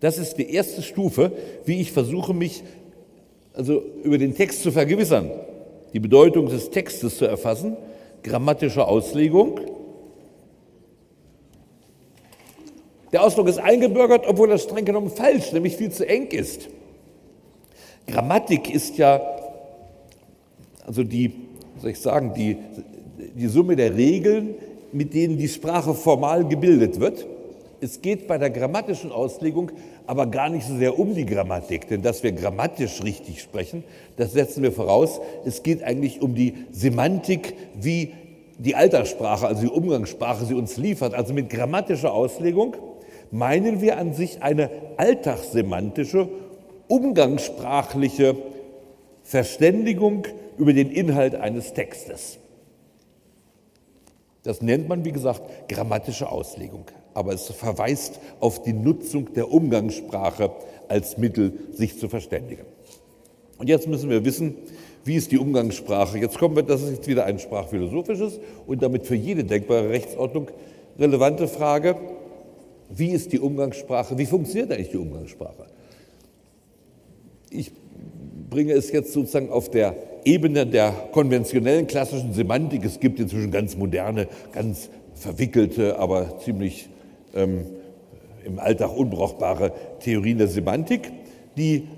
das ist die erste Stufe, wie ich versuche, mich also über den Text zu vergewissern, die Bedeutung des Textes zu erfassen. Grammatische Auslegung. Der Ausdruck ist eingebürgert, obwohl er streng genommen falsch, nämlich viel zu eng ist. Grammatik ist ja, also die, soll ich sagen, die, die Summe der Regeln, mit denen die Sprache formal gebildet wird. Es geht bei der grammatischen Auslegung aber gar nicht so sehr um die Grammatik, denn dass wir grammatisch richtig sprechen, das setzen wir voraus. Es geht eigentlich um die Semantik, wie die Alltagssprache, also die Umgangssprache sie uns liefert. Also mit grammatischer Auslegung meinen wir an sich eine alltagssemantische, umgangssprachliche Verständigung über den Inhalt eines Textes. Das nennt man, wie gesagt, grammatische Auslegung, aber es verweist auf die Nutzung der Umgangssprache als Mittel, sich zu verständigen. Und jetzt müssen wir wissen, wie ist die Umgangssprache? Jetzt kommen wir, das ist jetzt wieder ein sprachphilosophisches und damit für jede denkbare Rechtsordnung relevante Frage. Wie ist die Umgangssprache? Wie funktioniert eigentlich die Umgangssprache? Ich bringe es jetzt sozusagen auf der Ebene der konventionellen klassischen Semantik. Es gibt inzwischen ganz moderne, ganz verwickelte, aber ziemlich ähm, im Alltag unbrauchbare Theorien der Semantik. Die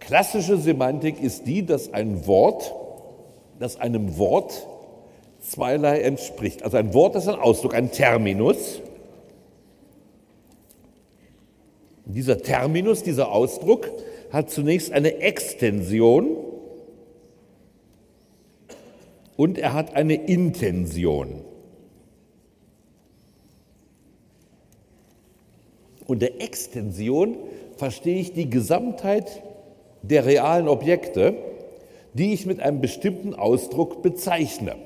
klassische Semantik ist die, dass ein Wort, dass einem Wort zweierlei entspricht. Also ein Wort ist ein Ausdruck, ein Terminus. Dieser Terminus, dieser Ausdruck hat zunächst eine Extension und er hat eine Intention. Unter Extension verstehe ich die Gesamtheit der realen Objekte, die ich mit einem bestimmten Ausdruck bezeichne.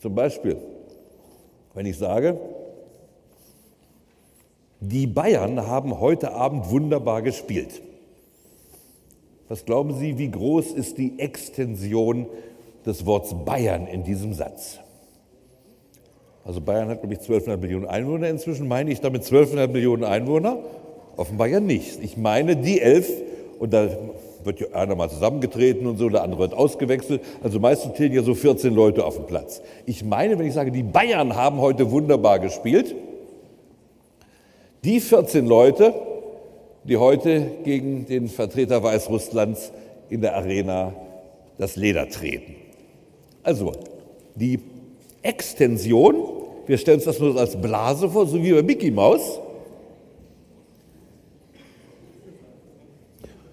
Zum Beispiel, wenn ich sage, die Bayern haben heute Abend wunderbar gespielt. Was glauben Sie, wie groß ist die Extension des Wortes Bayern in diesem Satz? Also Bayern hat, glaube ich, 12,5 Millionen Einwohner inzwischen. Meine ich damit 12,5 Millionen Einwohner? Offenbar ja nicht. Ich meine die elf, und da wird ja einer mal zusammengetreten und so, der andere wird ausgewechselt. Also meistens zählen ja so 14 Leute auf dem Platz. Ich meine, wenn ich sage, die Bayern haben heute wunderbar gespielt, die 14 Leute, die heute gegen den Vertreter Weißrusslands in der Arena das Leder treten. Also die Extension, wir stellen uns das nur als Blase vor, so wie bei Mickey Mouse,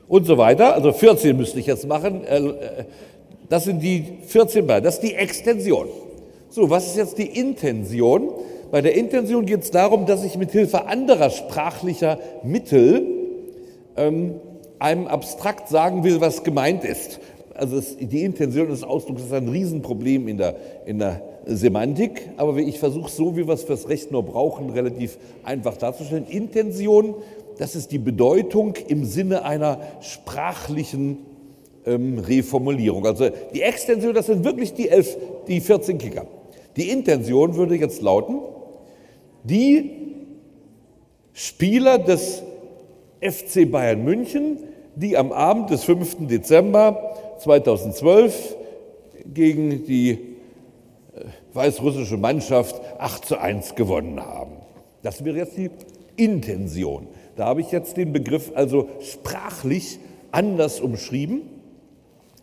und so weiter. Also 14 müsste ich jetzt machen. Äh, äh, das sind die 14 Beine. Das ist die Extension. So, was ist jetzt die Intention? Bei der Intention geht es darum, dass ich mit Hilfe anderer sprachlicher Mittel ähm, einem abstrakt sagen will, was gemeint ist. Also es, die Intention des Ausdrucks ist ein Riesenproblem in der, in der Semantik, aber ich versuche so, wie wir es fürs Recht nur brauchen, relativ einfach darzustellen. Intention das ist die Bedeutung im Sinne einer sprachlichen ähm, Reformulierung. Also die Extension, das sind wirklich die, elf, die 14 Kicker. Die Intention würde jetzt lauten, die Spieler des FC Bayern München, die am Abend des 5. Dezember 2012 gegen die äh, weißrussische Mannschaft 8 zu 1 gewonnen haben. Das wäre jetzt die Intention. Da habe ich jetzt den Begriff also sprachlich anders umschrieben,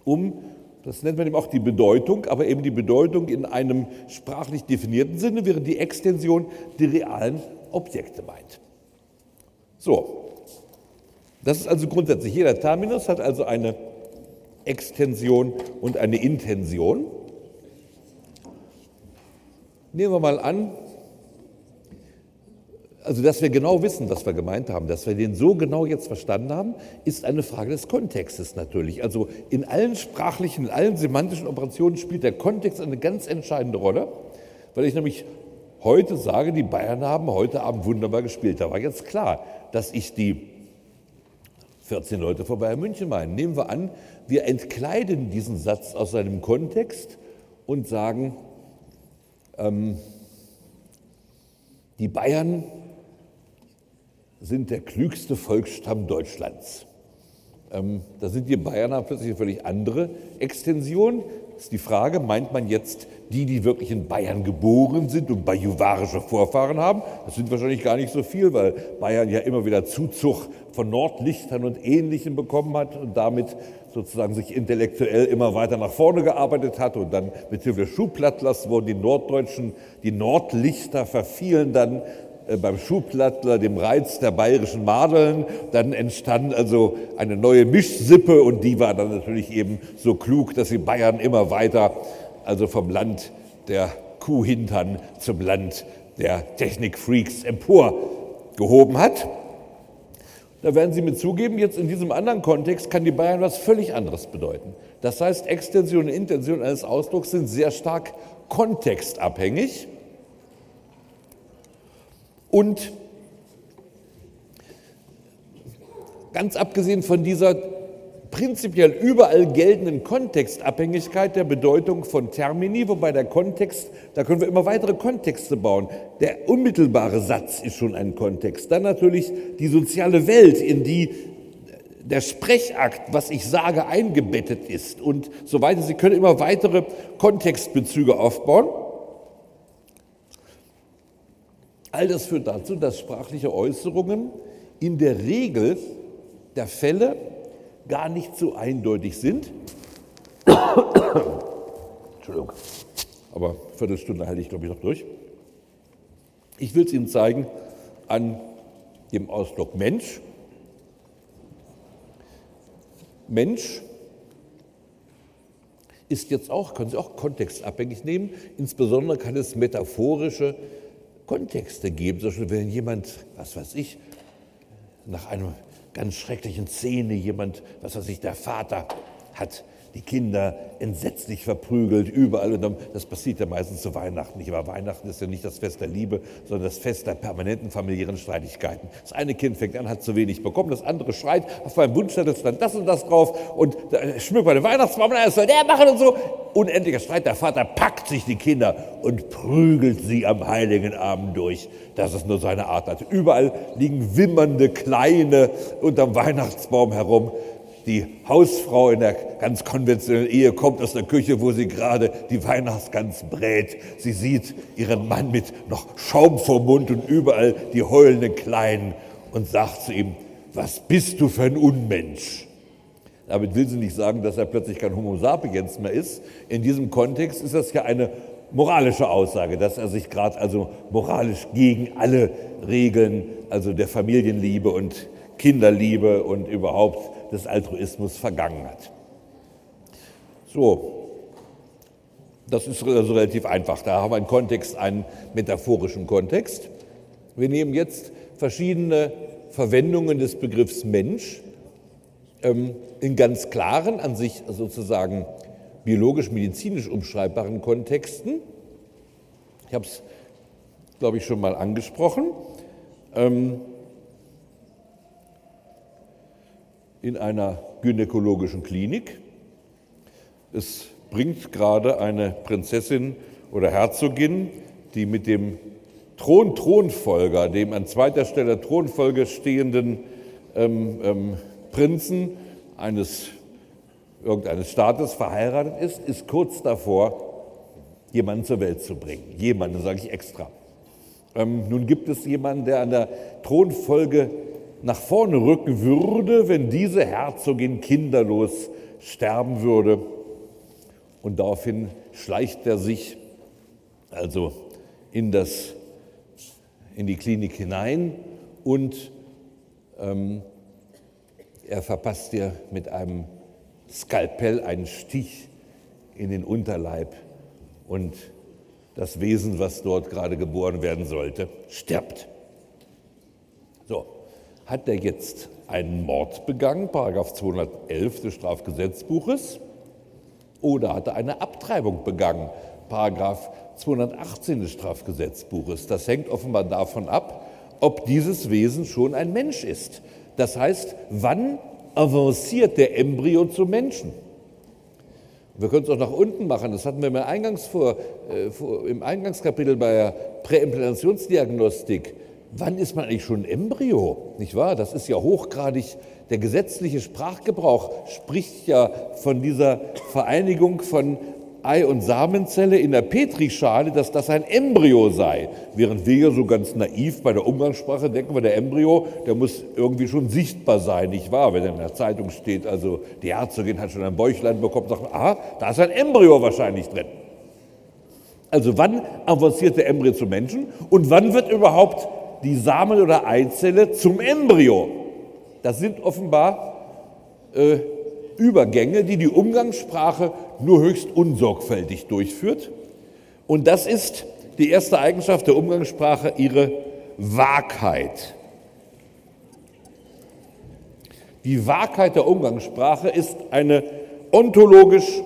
um, das nennt man eben auch die Bedeutung, aber eben die Bedeutung in einem sprachlich definierten Sinne, während die Extension die realen Objekte meint. So, das ist also grundsätzlich, jeder Terminus hat also eine Extension und eine Intention. Nehmen wir mal an, also, dass wir genau wissen, was wir gemeint haben, dass wir den so genau jetzt verstanden haben, ist eine Frage des Kontextes natürlich. Also in allen sprachlichen, in allen semantischen Operationen spielt der Kontext eine ganz entscheidende Rolle, weil ich nämlich heute sage, die Bayern haben heute Abend wunderbar gespielt. Da war jetzt klar, dass ich die 14 Leute vor Bayern München meine. Nehmen wir an, wir entkleiden diesen Satz aus seinem Kontext und sagen, ähm, die Bayern sind der klügste Volksstamm Deutschlands. Ähm, da sind die Bayern plötzlich eine völlig andere Extension. Ist die Frage, meint man jetzt die, die wirklich in Bayern geboren sind und bajuwarische Vorfahren haben? Das sind wahrscheinlich gar nicht so viel, weil Bayern ja immer wieder Zuzug von Nordlichtern und Ähnlichem bekommen hat und damit sozusagen sich intellektuell immer weiter nach vorne gearbeitet hat und dann mit Hilfe Schublattlers wurden die Norddeutschen, die Nordlichter verfielen dann beim Schublattler, dem Reiz der bayerischen Madeln. Dann entstand also eine neue Mischsippe und die war dann natürlich eben so klug, dass sie Bayern immer weiter, also vom Land der Kuhhintern zum Land der Technikfreaks emporgehoben hat. Da werden Sie mir zugeben, jetzt in diesem anderen Kontext kann die Bayern was völlig anderes bedeuten. Das heißt, Extension und Intention eines Ausdrucks sind sehr stark kontextabhängig. Und ganz abgesehen von dieser prinzipiell überall geltenden Kontextabhängigkeit der Bedeutung von Termini, wobei der Kontext, da können wir immer weitere Kontexte bauen. Der unmittelbare Satz ist schon ein Kontext. Dann natürlich die soziale Welt, in die der Sprechakt, was ich sage, eingebettet ist und so weiter. Sie können immer weitere Kontextbezüge aufbauen. All das führt dazu, dass sprachliche Äußerungen in der Regel der Fälle gar nicht so eindeutig sind. Entschuldigung, aber eine Viertelstunde halte ich, glaube ich, noch durch. Ich will es Ihnen zeigen an dem Ausdruck Mensch. Mensch ist jetzt auch, können Sie auch kontextabhängig nehmen. Insbesondere kann es metaphorische Kontexte geben. Zum Beispiel, wenn jemand, was weiß ich, nach einer ganz schrecklichen Szene jemand, was weiß ich, der Vater hat die Kinder entsetzlich verprügelt, überall. Und das passiert ja meistens zu Weihnachten nicht. Aber Weihnachten ist ja nicht das Fest der Liebe, sondern das Fest der permanenten familiären Streitigkeiten. Das eine Kind fängt an, hat zu wenig bekommen, das andere schreit, auf meinem Wunschzettel stand das und das drauf und schmückt bei den Weihnachtsbaum, und soll der machen und so. Unendlicher Streit, der Vater packt sich die Kinder und prügelt sie am heiligen Abend durch. Das ist nur seine Art. Also überall liegen wimmernde Kleine unterm Weihnachtsbaum herum die Hausfrau in der ganz konventionellen Ehe kommt aus der Küche, wo sie gerade die Weihnachtsgans brät. Sie sieht ihren Mann mit noch Schaum vor Mund und überall die heulenden Kleinen und sagt zu ihm, was bist du für ein Unmensch? Damit will sie nicht sagen, dass er plötzlich kein Homo sapiens mehr ist. In diesem Kontext ist das ja eine moralische Aussage, dass er sich gerade also moralisch gegen alle Regeln, also der Familienliebe und Kinderliebe und überhaupt des Altruismus vergangen hat. So, das ist also relativ einfach. Da haben wir einen Kontext, einen metaphorischen Kontext. Wir nehmen jetzt verschiedene Verwendungen des Begriffs Mensch ähm, in ganz klaren, an sich sozusagen biologisch-medizinisch umschreibbaren Kontexten. Ich habe es, glaube ich, schon mal angesprochen. Ähm, in einer gynäkologischen Klinik. Es bringt gerade eine Prinzessin oder Herzogin, die mit dem Thron-Thronfolger, dem an zweiter Stelle Thronfolge stehenden ähm, ähm, Prinzen eines irgendeines Staates verheiratet ist, ist kurz davor, jemanden zur Welt zu bringen. Jemanden, sage ich extra. Ähm, nun gibt es jemanden, der an der Thronfolge nach vorne rücken würde, wenn diese Herzogin kinderlos sterben würde. Und daraufhin schleicht er sich also in, das, in die Klinik hinein und ähm, er verpasst dir mit einem Skalpell einen Stich in den Unterleib und das Wesen, was dort gerade geboren werden sollte, stirbt. Hat er jetzt einen Mord begangen, Paragraph 211 des Strafgesetzbuches, oder hat er eine Abtreibung begangen, Paragraph 218 des Strafgesetzbuches? Das hängt offenbar davon ab, ob dieses Wesen schon ein Mensch ist. Das heißt, wann avanciert der Embryo zum Menschen? Wir können es auch nach unten machen, das hatten wir im, Eingangs vor, äh, vor, im Eingangskapitel bei der Präimplantationsdiagnostik wann ist man eigentlich schon Embryo? Nicht wahr? Das ist ja hochgradig, der gesetzliche Sprachgebrauch spricht ja von dieser Vereinigung von Ei- und Samenzelle in der Petrischale, dass das ein Embryo sei. Während wir ja so ganz naiv bei der Umgangssprache denken, wir, der Embryo, der muss irgendwie schon sichtbar sein, nicht wahr? Wenn in der Zeitung steht, also die Herzogin hat schon ein Bäuchlein bekommen, sagt man, aha, da ist ein Embryo wahrscheinlich drin. Also wann avanciert der Embryo zum Menschen und wann wird überhaupt die Samen- oder Eizelle zum Embryo. Das sind offenbar äh, Übergänge, die die Umgangssprache nur höchst unsorgfältig durchführt. Und das ist die erste Eigenschaft der Umgangssprache, ihre Wahrheit. Die Wahrheit der Umgangssprache ist eine ontologisch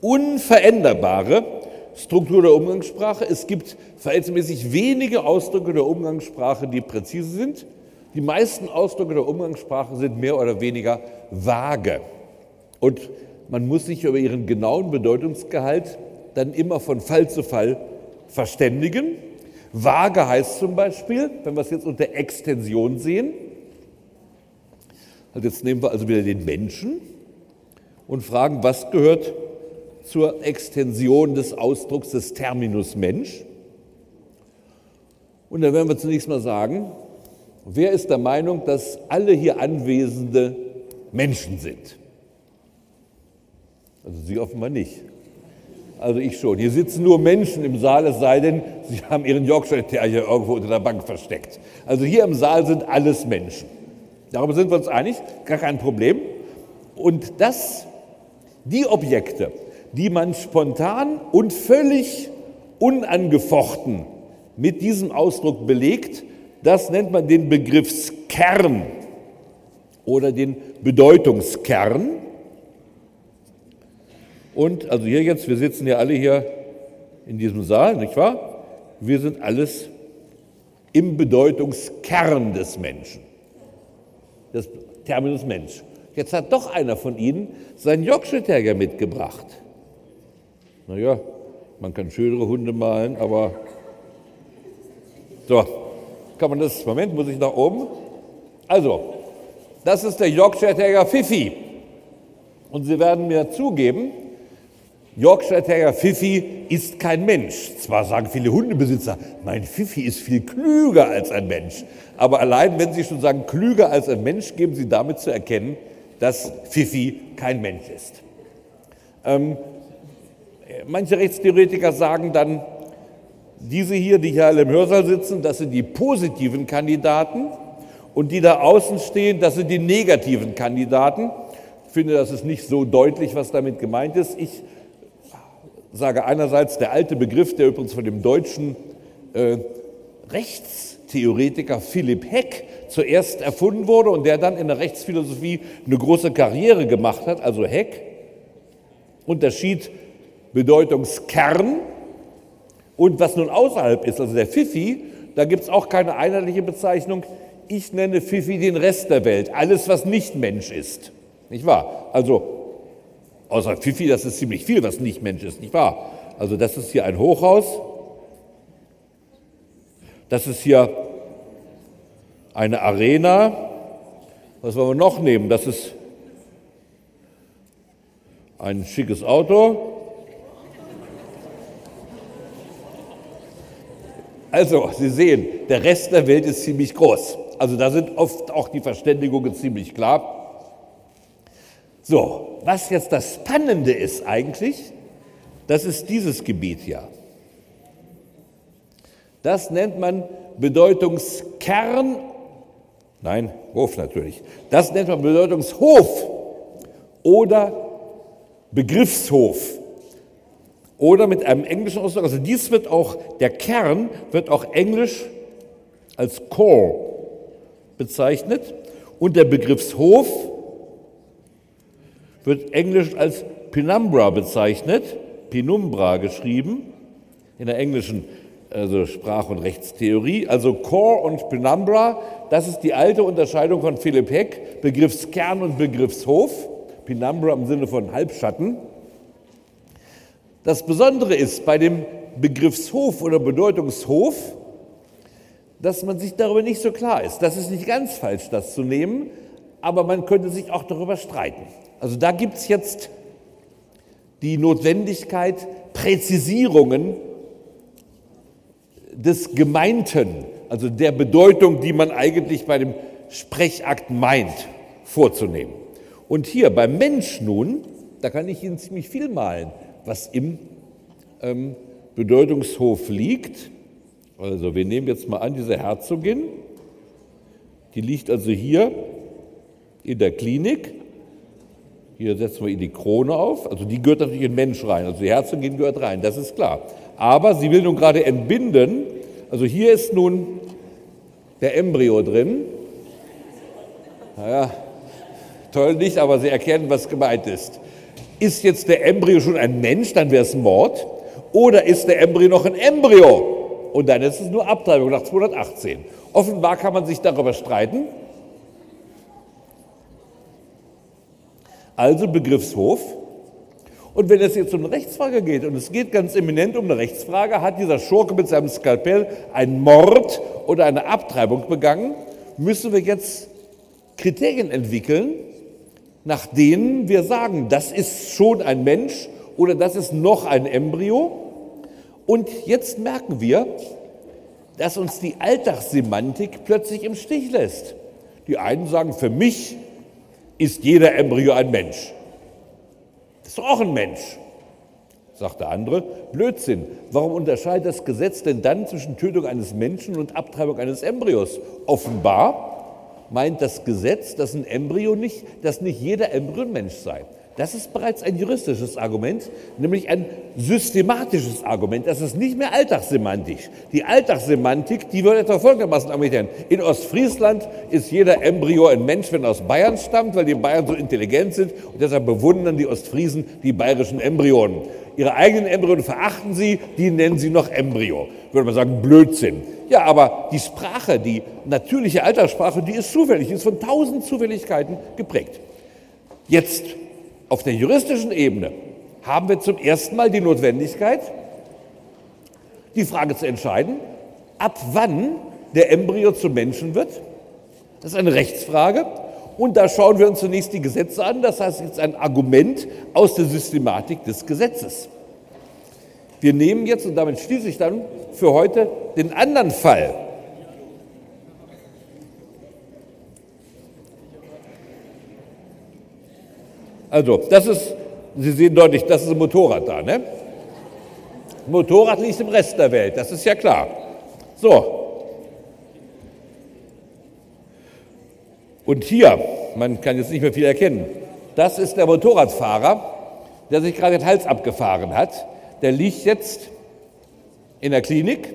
unveränderbare Struktur der Umgangssprache. Es gibt verhältnismäßig wenige Ausdrücke der Umgangssprache, die präzise sind. Die meisten Ausdrücke der Umgangssprache sind mehr oder weniger vage. Und man muss sich über ihren genauen Bedeutungsgehalt dann immer von Fall zu Fall verständigen. Vage heißt zum Beispiel, wenn wir es jetzt unter Extension sehen, also jetzt nehmen wir also wieder den Menschen und fragen, was gehört zur Extension des Ausdrucks des Terminus Mensch. Und da werden wir zunächst mal sagen, wer ist der Meinung, dass alle hier Anwesende Menschen sind? Also Sie offenbar nicht. Also ich schon. Hier sitzen nur Menschen im Saal, es sei denn, Sie haben Ihren Yorkshire Terrier irgendwo unter der Bank versteckt. Also hier im Saal sind alles Menschen. Darüber sind wir uns einig, gar kein Problem. Und das, die Objekte, die man spontan und völlig unangefochten mit diesem Ausdruck belegt, das nennt man den Begriffskern oder den Bedeutungskern. Und also hier jetzt, wir sitzen ja alle hier in diesem Saal, nicht wahr? Wir sind alles im Bedeutungskern des Menschen. Das Terminus Mensch. Jetzt hat doch einer von Ihnen seinen Yorkshire Terrier mitgebracht. Naja, man kann schönere Hunde malen, aber so, kann man das, Moment, muss ich nach oben? Also, das ist der Yorkshire Terrier Fifi. Und Sie werden mir zugeben, Yorkshire Terrier Fifi ist kein Mensch. Zwar sagen viele Hundebesitzer, mein Fifi ist viel klüger als ein Mensch. Aber allein, wenn Sie schon sagen, klüger als ein Mensch, geben Sie damit zu erkennen, dass Fifi kein Mensch ist. Ähm, manche Rechtstheoretiker sagen dann, diese hier, die hier alle im Hörsaal sitzen, das sind die positiven Kandidaten und die da außen stehen, das sind die negativen Kandidaten. Ich finde, das ist nicht so deutlich, was damit gemeint ist. Ich sage einerseits der alte Begriff, der übrigens von dem deutschen äh, Rechtstheoretiker Philipp Heck zuerst erfunden wurde und der dann in der Rechtsphilosophie eine große Karriere gemacht hat. Also Heck unterschied Bedeutungskern und was nun außerhalb ist, also der Fifi, da gibt es auch keine einheitliche Bezeichnung. Ich nenne Fifi den Rest der Welt, alles, was nicht Mensch ist. Nicht wahr? Also Außer Fifi, das ist ziemlich viel, was nicht Mensch ist, nicht wahr? Also das ist hier ein Hochhaus. Das ist hier eine Arena. Was wollen wir noch nehmen? Das ist ein schickes Auto. Also, Sie sehen, der Rest der Welt ist ziemlich groß. Also da sind oft auch die Verständigungen ziemlich klar. So, was jetzt das Spannende ist eigentlich, das ist dieses Gebiet hier. Das nennt man Bedeutungskern, nein, Hof natürlich. Das nennt man Bedeutungshof oder Begriffshof. Oder mit einem englischen Ausdruck, also dies wird auch, der Kern wird auch englisch als Core bezeichnet und der Begriffshof wird englisch als Penumbra bezeichnet, Penumbra geschrieben, in der englischen also Sprach- und Rechtstheorie. Also Core und Penumbra, das ist die alte Unterscheidung von Philipp Heck, Begriffskern und Begriffshof. Penumbra im Sinne von Halbschatten. Das Besondere ist bei dem Begriffshof oder Bedeutungshof, dass man sich darüber nicht so klar ist. Das ist nicht ganz falsch, das zu nehmen, aber man könnte sich auch darüber streiten. Also da gibt es jetzt die Notwendigkeit, Präzisierungen des Gemeinten, also der Bedeutung, die man eigentlich bei dem Sprechakt meint, vorzunehmen. Und hier beim Mensch nun, da kann ich Ihnen ziemlich viel malen, was im ähm, Bedeutungshof liegt. Also wir nehmen jetzt mal an, diese Herzogin, die liegt also hier in der Klinik hier setzen wir ihr die Krone auf. Also die gehört natürlich in Mensch rein. Also die Herzogin gehört rein, das ist klar. Aber sie will nun gerade entbinden. Also hier ist nun der Embryo drin. Naja, toll nicht, aber Sie erkennen, was gemeint ist. Ist jetzt der Embryo schon ein Mensch, dann wäre es Mord. Oder ist der Embryo noch ein Embryo? Und dann ist es nur Abtreibung nach 218. Offenbar kann man sich darüber streiten. also Begriffshof. Und wenn es jetzt um eine Rechtsfrage geht, und es geht ganz eminent um eine Rechtsfrage, hat dieser Schurke mit seinem Skalpell einen Mord oder eine Abtreibung begangen, müssen wir jetzt Kriterien entwickeln, nach denen wir sagen, das ist schon ein Mensch oder das ist noch ein Embryo. Und jetzt merken wir, dass uns die Alltagssemantik plötzlich im Stich lässt. Die einen sagen, für mich ist jeder Embryo ein Mensch. Das ist doch auch ein Mensch. Sagt der andere, Blödsinn. Warum unterscheidet das Gesetz denn dann zwischen Tötung eines Menschen und Abtreibung eines Embryos? Offenbar meint das Gesetz, dass ein Embryo nicht, dass nicht jeder Embryo ein Mensch sei. Das ist bereits ein juristisches Argument, nämlich ein systematisches Argument. Das ist nicht mehr alltagssemantisch. Die Alltagssemantik, die wird etwa folgendermaßen argumentieren. In Ostfriesland ist jeder Embryo ein Mensch, wenn er aus Bayern stammt, weil die Bayern so intelligent sind und deshalb bewundern die Ostfriesen die bayerischen Embryonen. Ihre eigenen Embryonen verachten sie, die nennen sie noch Embryo. Würde man sagen, Blödsinn. Ja, aber die Sprache, die natürliche Alltagssprache, die ist zufällig, ist von tausend Zufälligkeiten geprägt. Jetzt auf der juristischen Ebene haben wir zum ersten Mal die Notwendigkeit, die Frage zu entscheiden, ab wann der Embryo zum Menschen wird. Das ist eine Rechtsfrage. Und da schauen wir uns zunächst die Gesetze an. Das heißt jetzt ein Argument aus der Systematik des Gesetzes. Wir nehmen jetzt, und damit schließe ich dann für heute den anderen Fall. Also, das ist, Sie sehen deutlich, das ist ein Motorrad da, ne? Motorrad liegt im Rest der Welt, das ist ja klar. So. Und hier, man kann jetzt nicht mehr viel erkennen, das ist der Motorradfahrer, der sich gerade den Hals abgefahren hat. Der liegt jetzt in der Klinik.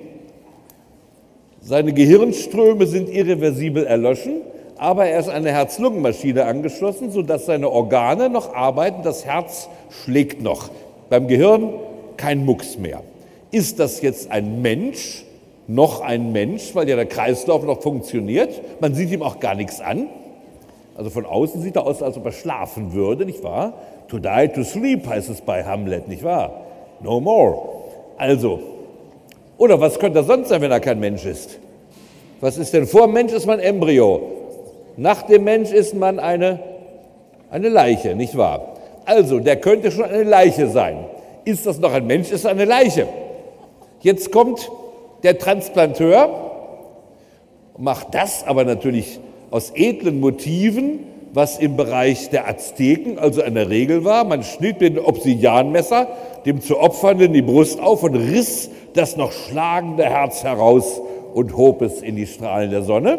Seine Gehirnströme sind irreversibel erloschen, aber er ist an eine Herz-Lungen-Maschine angeschlossen, sodass seine Organe noch arbeiten, das Herz schlägt noch. Beim Gehirn kein Mucks mehr. Ist das jetzt ein Mensch, noch ein Mensch, weil ja der Kreislauf noch funktioniert? Man sieht ihm auch gar nichts an. Also von außen sieht er aus, als ob er schlafen würde, nicht wahr? To die, to sleep heißt es bei Hamlet, nicht wahr? No more. Also, oder was könnte er sonst sein, wenn er kein Mensch ist? Was ist denn vor dem Mensch ist man Embryo? Nach dem Mensch ist man eine, eine Leiche, nicht wahr? Also, der könnte schon eine Leiche sein. Ist das noch ein Mensch, ist eine Leiche. Jetzt kommt der Transplanteur, macht das aber natürlich aus edlen Motiven, was im Bereich der Azteken also eine Regel war. Man schnitt mit dem Obsidianmesser dem zu Opfernden die Brust auf und riss das noch schlagende Herz heraus und hob es in die Strahlen der Sonne.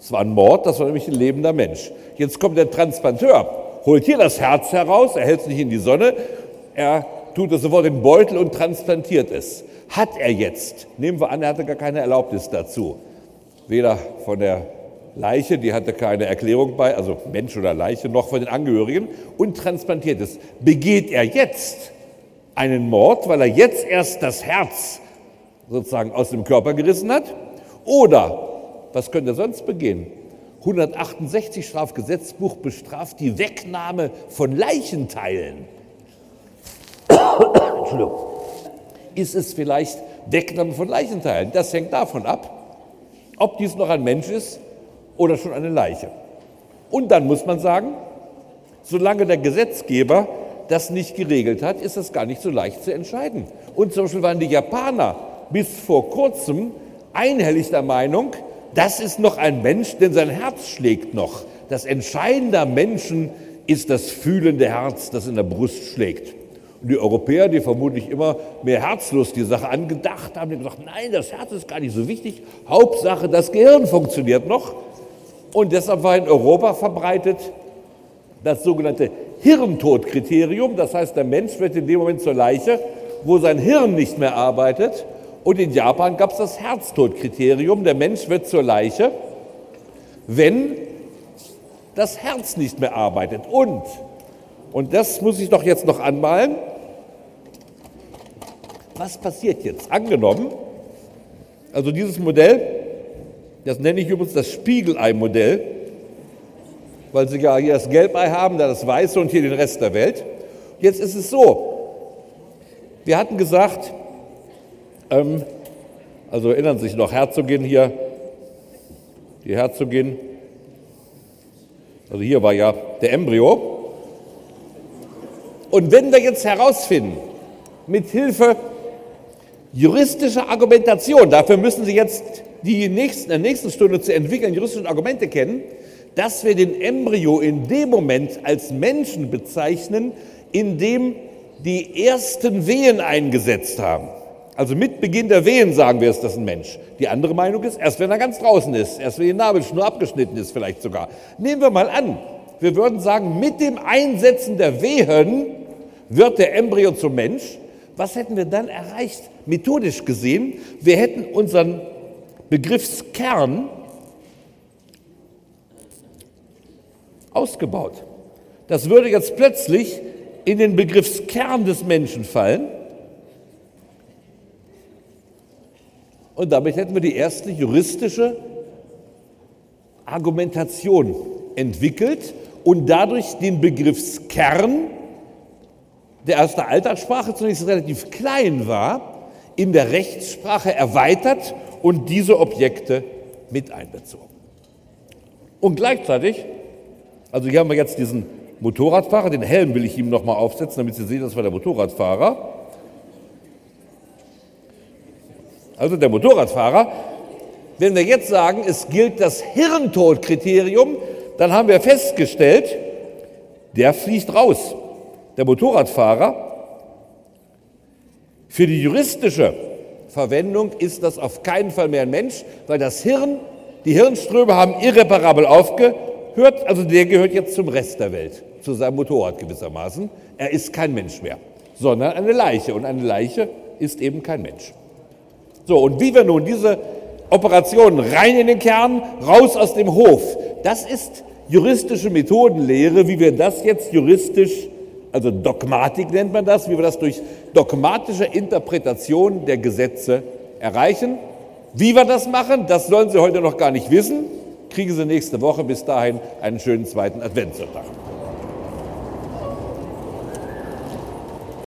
Es war ein Mord, das war nämlich ein lebender Mensch. Jetzt kommt der Transplanteur, holt hier das Herz heraus, er hält es nicht in die Sonne, er tut es sofort in den Beutel und transplantiert es. Hat er jetzt, nehmen wir an, er hatte gar keine Erlaubnis dazu, weder von der Leiche, die hatte keine Erklärung bei, also Mensch oder Leiche, noch von den Angehörigen, und transplantiert es. Begeht er jetzt einen Mord, weil er jetzt erst das Herz sozusagen aus dem Körper gerissen hat? Oder was könnte er sonst begehen? 168 Strafgesetzbuch bestraft die Wegnahme von Leichenteilen. Entschuldigung. Ist es vielleicht Wegnahme von Leichenteilen? Das hängt davon ab, ob dies noch ein Mensch ist oder schon eine Leiche. Und dann muss man sagen, solange der Gesetzgeber das nicht geregelt hat, ist das gar nicht so leicht zu entscheiden. Und zum Beispiel waren die Japaner bis vor kurzem einhellig der Meinung, das ist noch ein Mensch, denn sein Herz schlägt noch. Das Entscheidende Menschen ist das fühlende Herz, das in der Brust schlägt. Und die Europäer, die vermutlich immer mehr herzlos die Sache angedacht haben, die gesagt, nein, das Herz ist gar nicht so wichtig. Hauptsache, das Gehirn funktioniert noch. Und deshalb war in Europa verbreitet das sogenannte Hirntodkriterium. Das heißt, der Mensch wird in dem Moment zur Leiche, wo sein Hirn nicht mehr arbeitet. Und in Japan gab es das Herztodkriterium. Der Mensch wird zur Leiche, wenn das Herz nicht mehr arbeitet. Und, und das muss ich doch jetzt noch anmalen, was passiert jetzt? Angenommen, also dieses Modell das nenne ich übrigens das Spiegelei-Modell, weil Sie ja hier das Gelbei haben, da das Weiße und hier den Rest der Welt. Jetzt ist es so, wir hatten gesagt, ähm, also erinnern Sie sich noch, Herzogin hier, die Herzogin, also hier war ja der Embryo. Und wenn wir jetzt herausfinden, mit Hilfe juristische Argumentation, dafür müssen Sie jetzt die in der nächsten Stunde zu entwickeln, juristische Argumente kennen, dass wir den Embryo in dem Moment als Menschen bezeichnen, in dem die ersten Wehen eingesetzt haben. Also mit Beginn der Wehen sagen wir, ist das ein Mensch. Die andere Meinung ist, erst wenn er ganz draußen ist, erst wenn die Nabelschnur abgeschnitten ist vielleicht sogar. Nehmen wir mal an, wir würden sagen, mit dem Einsetzen der Wehen wird der Embryo zum Mensch. Was hätten wir dann erreicht, methodisch gesehen? Wir hätten unseren Begriffskern ausgebaut. Das würde jetzt plötzlich in den Begriffskern des Menschen fallen. Und damit hätten wir die erste juristische Argumentation entwickelt und dadurch den Begriffskern, der aus der Alltagssprache zunächst relativ klein war, in der Rechtssprache erweitert und diese Objekte mit einbezogen. Und gleichzeitig, also hier haben wir jetzt diesen Motorradfahrer, den Helm will ich ihm nochmal aufsetzen, damit Sie sehen, das war der Motorradfahrer. Also der Motorradfahrer. Wenn wir jetzt sagen, es gilt das Hirntodkriterium, dann haben wir festgestellt, der fliegt raus. Der Motorradfahrer. Für die juristische Verwendung ist das auf keinen Fall mehr ein Mensch, weil das Hirn, die Hirnströme haben irreparabel aufgehört, also der gehört jetzt zum Rest der Welt, zu seinem Motorrad gewissermaßen. Er ist kein Mensch mehr, sondern eine Leiche und eine Leiche ist eben kein Mensch. So, und wie wir nun diese Operationen rein in den Kern, raus aus dem Hof, das ist juristische Methodenlehre, wie wir das jetzt juristisch, also Dogmatik nennt man das, wie wir das durch dogmatische Interpretation der Gesetze erreichen. Wie wir das machen, das sollen Sie heute noch gar nicht wissen. Kriegen Sie nächste Woche bis dahin einen schönen zweiten Adventssonntag.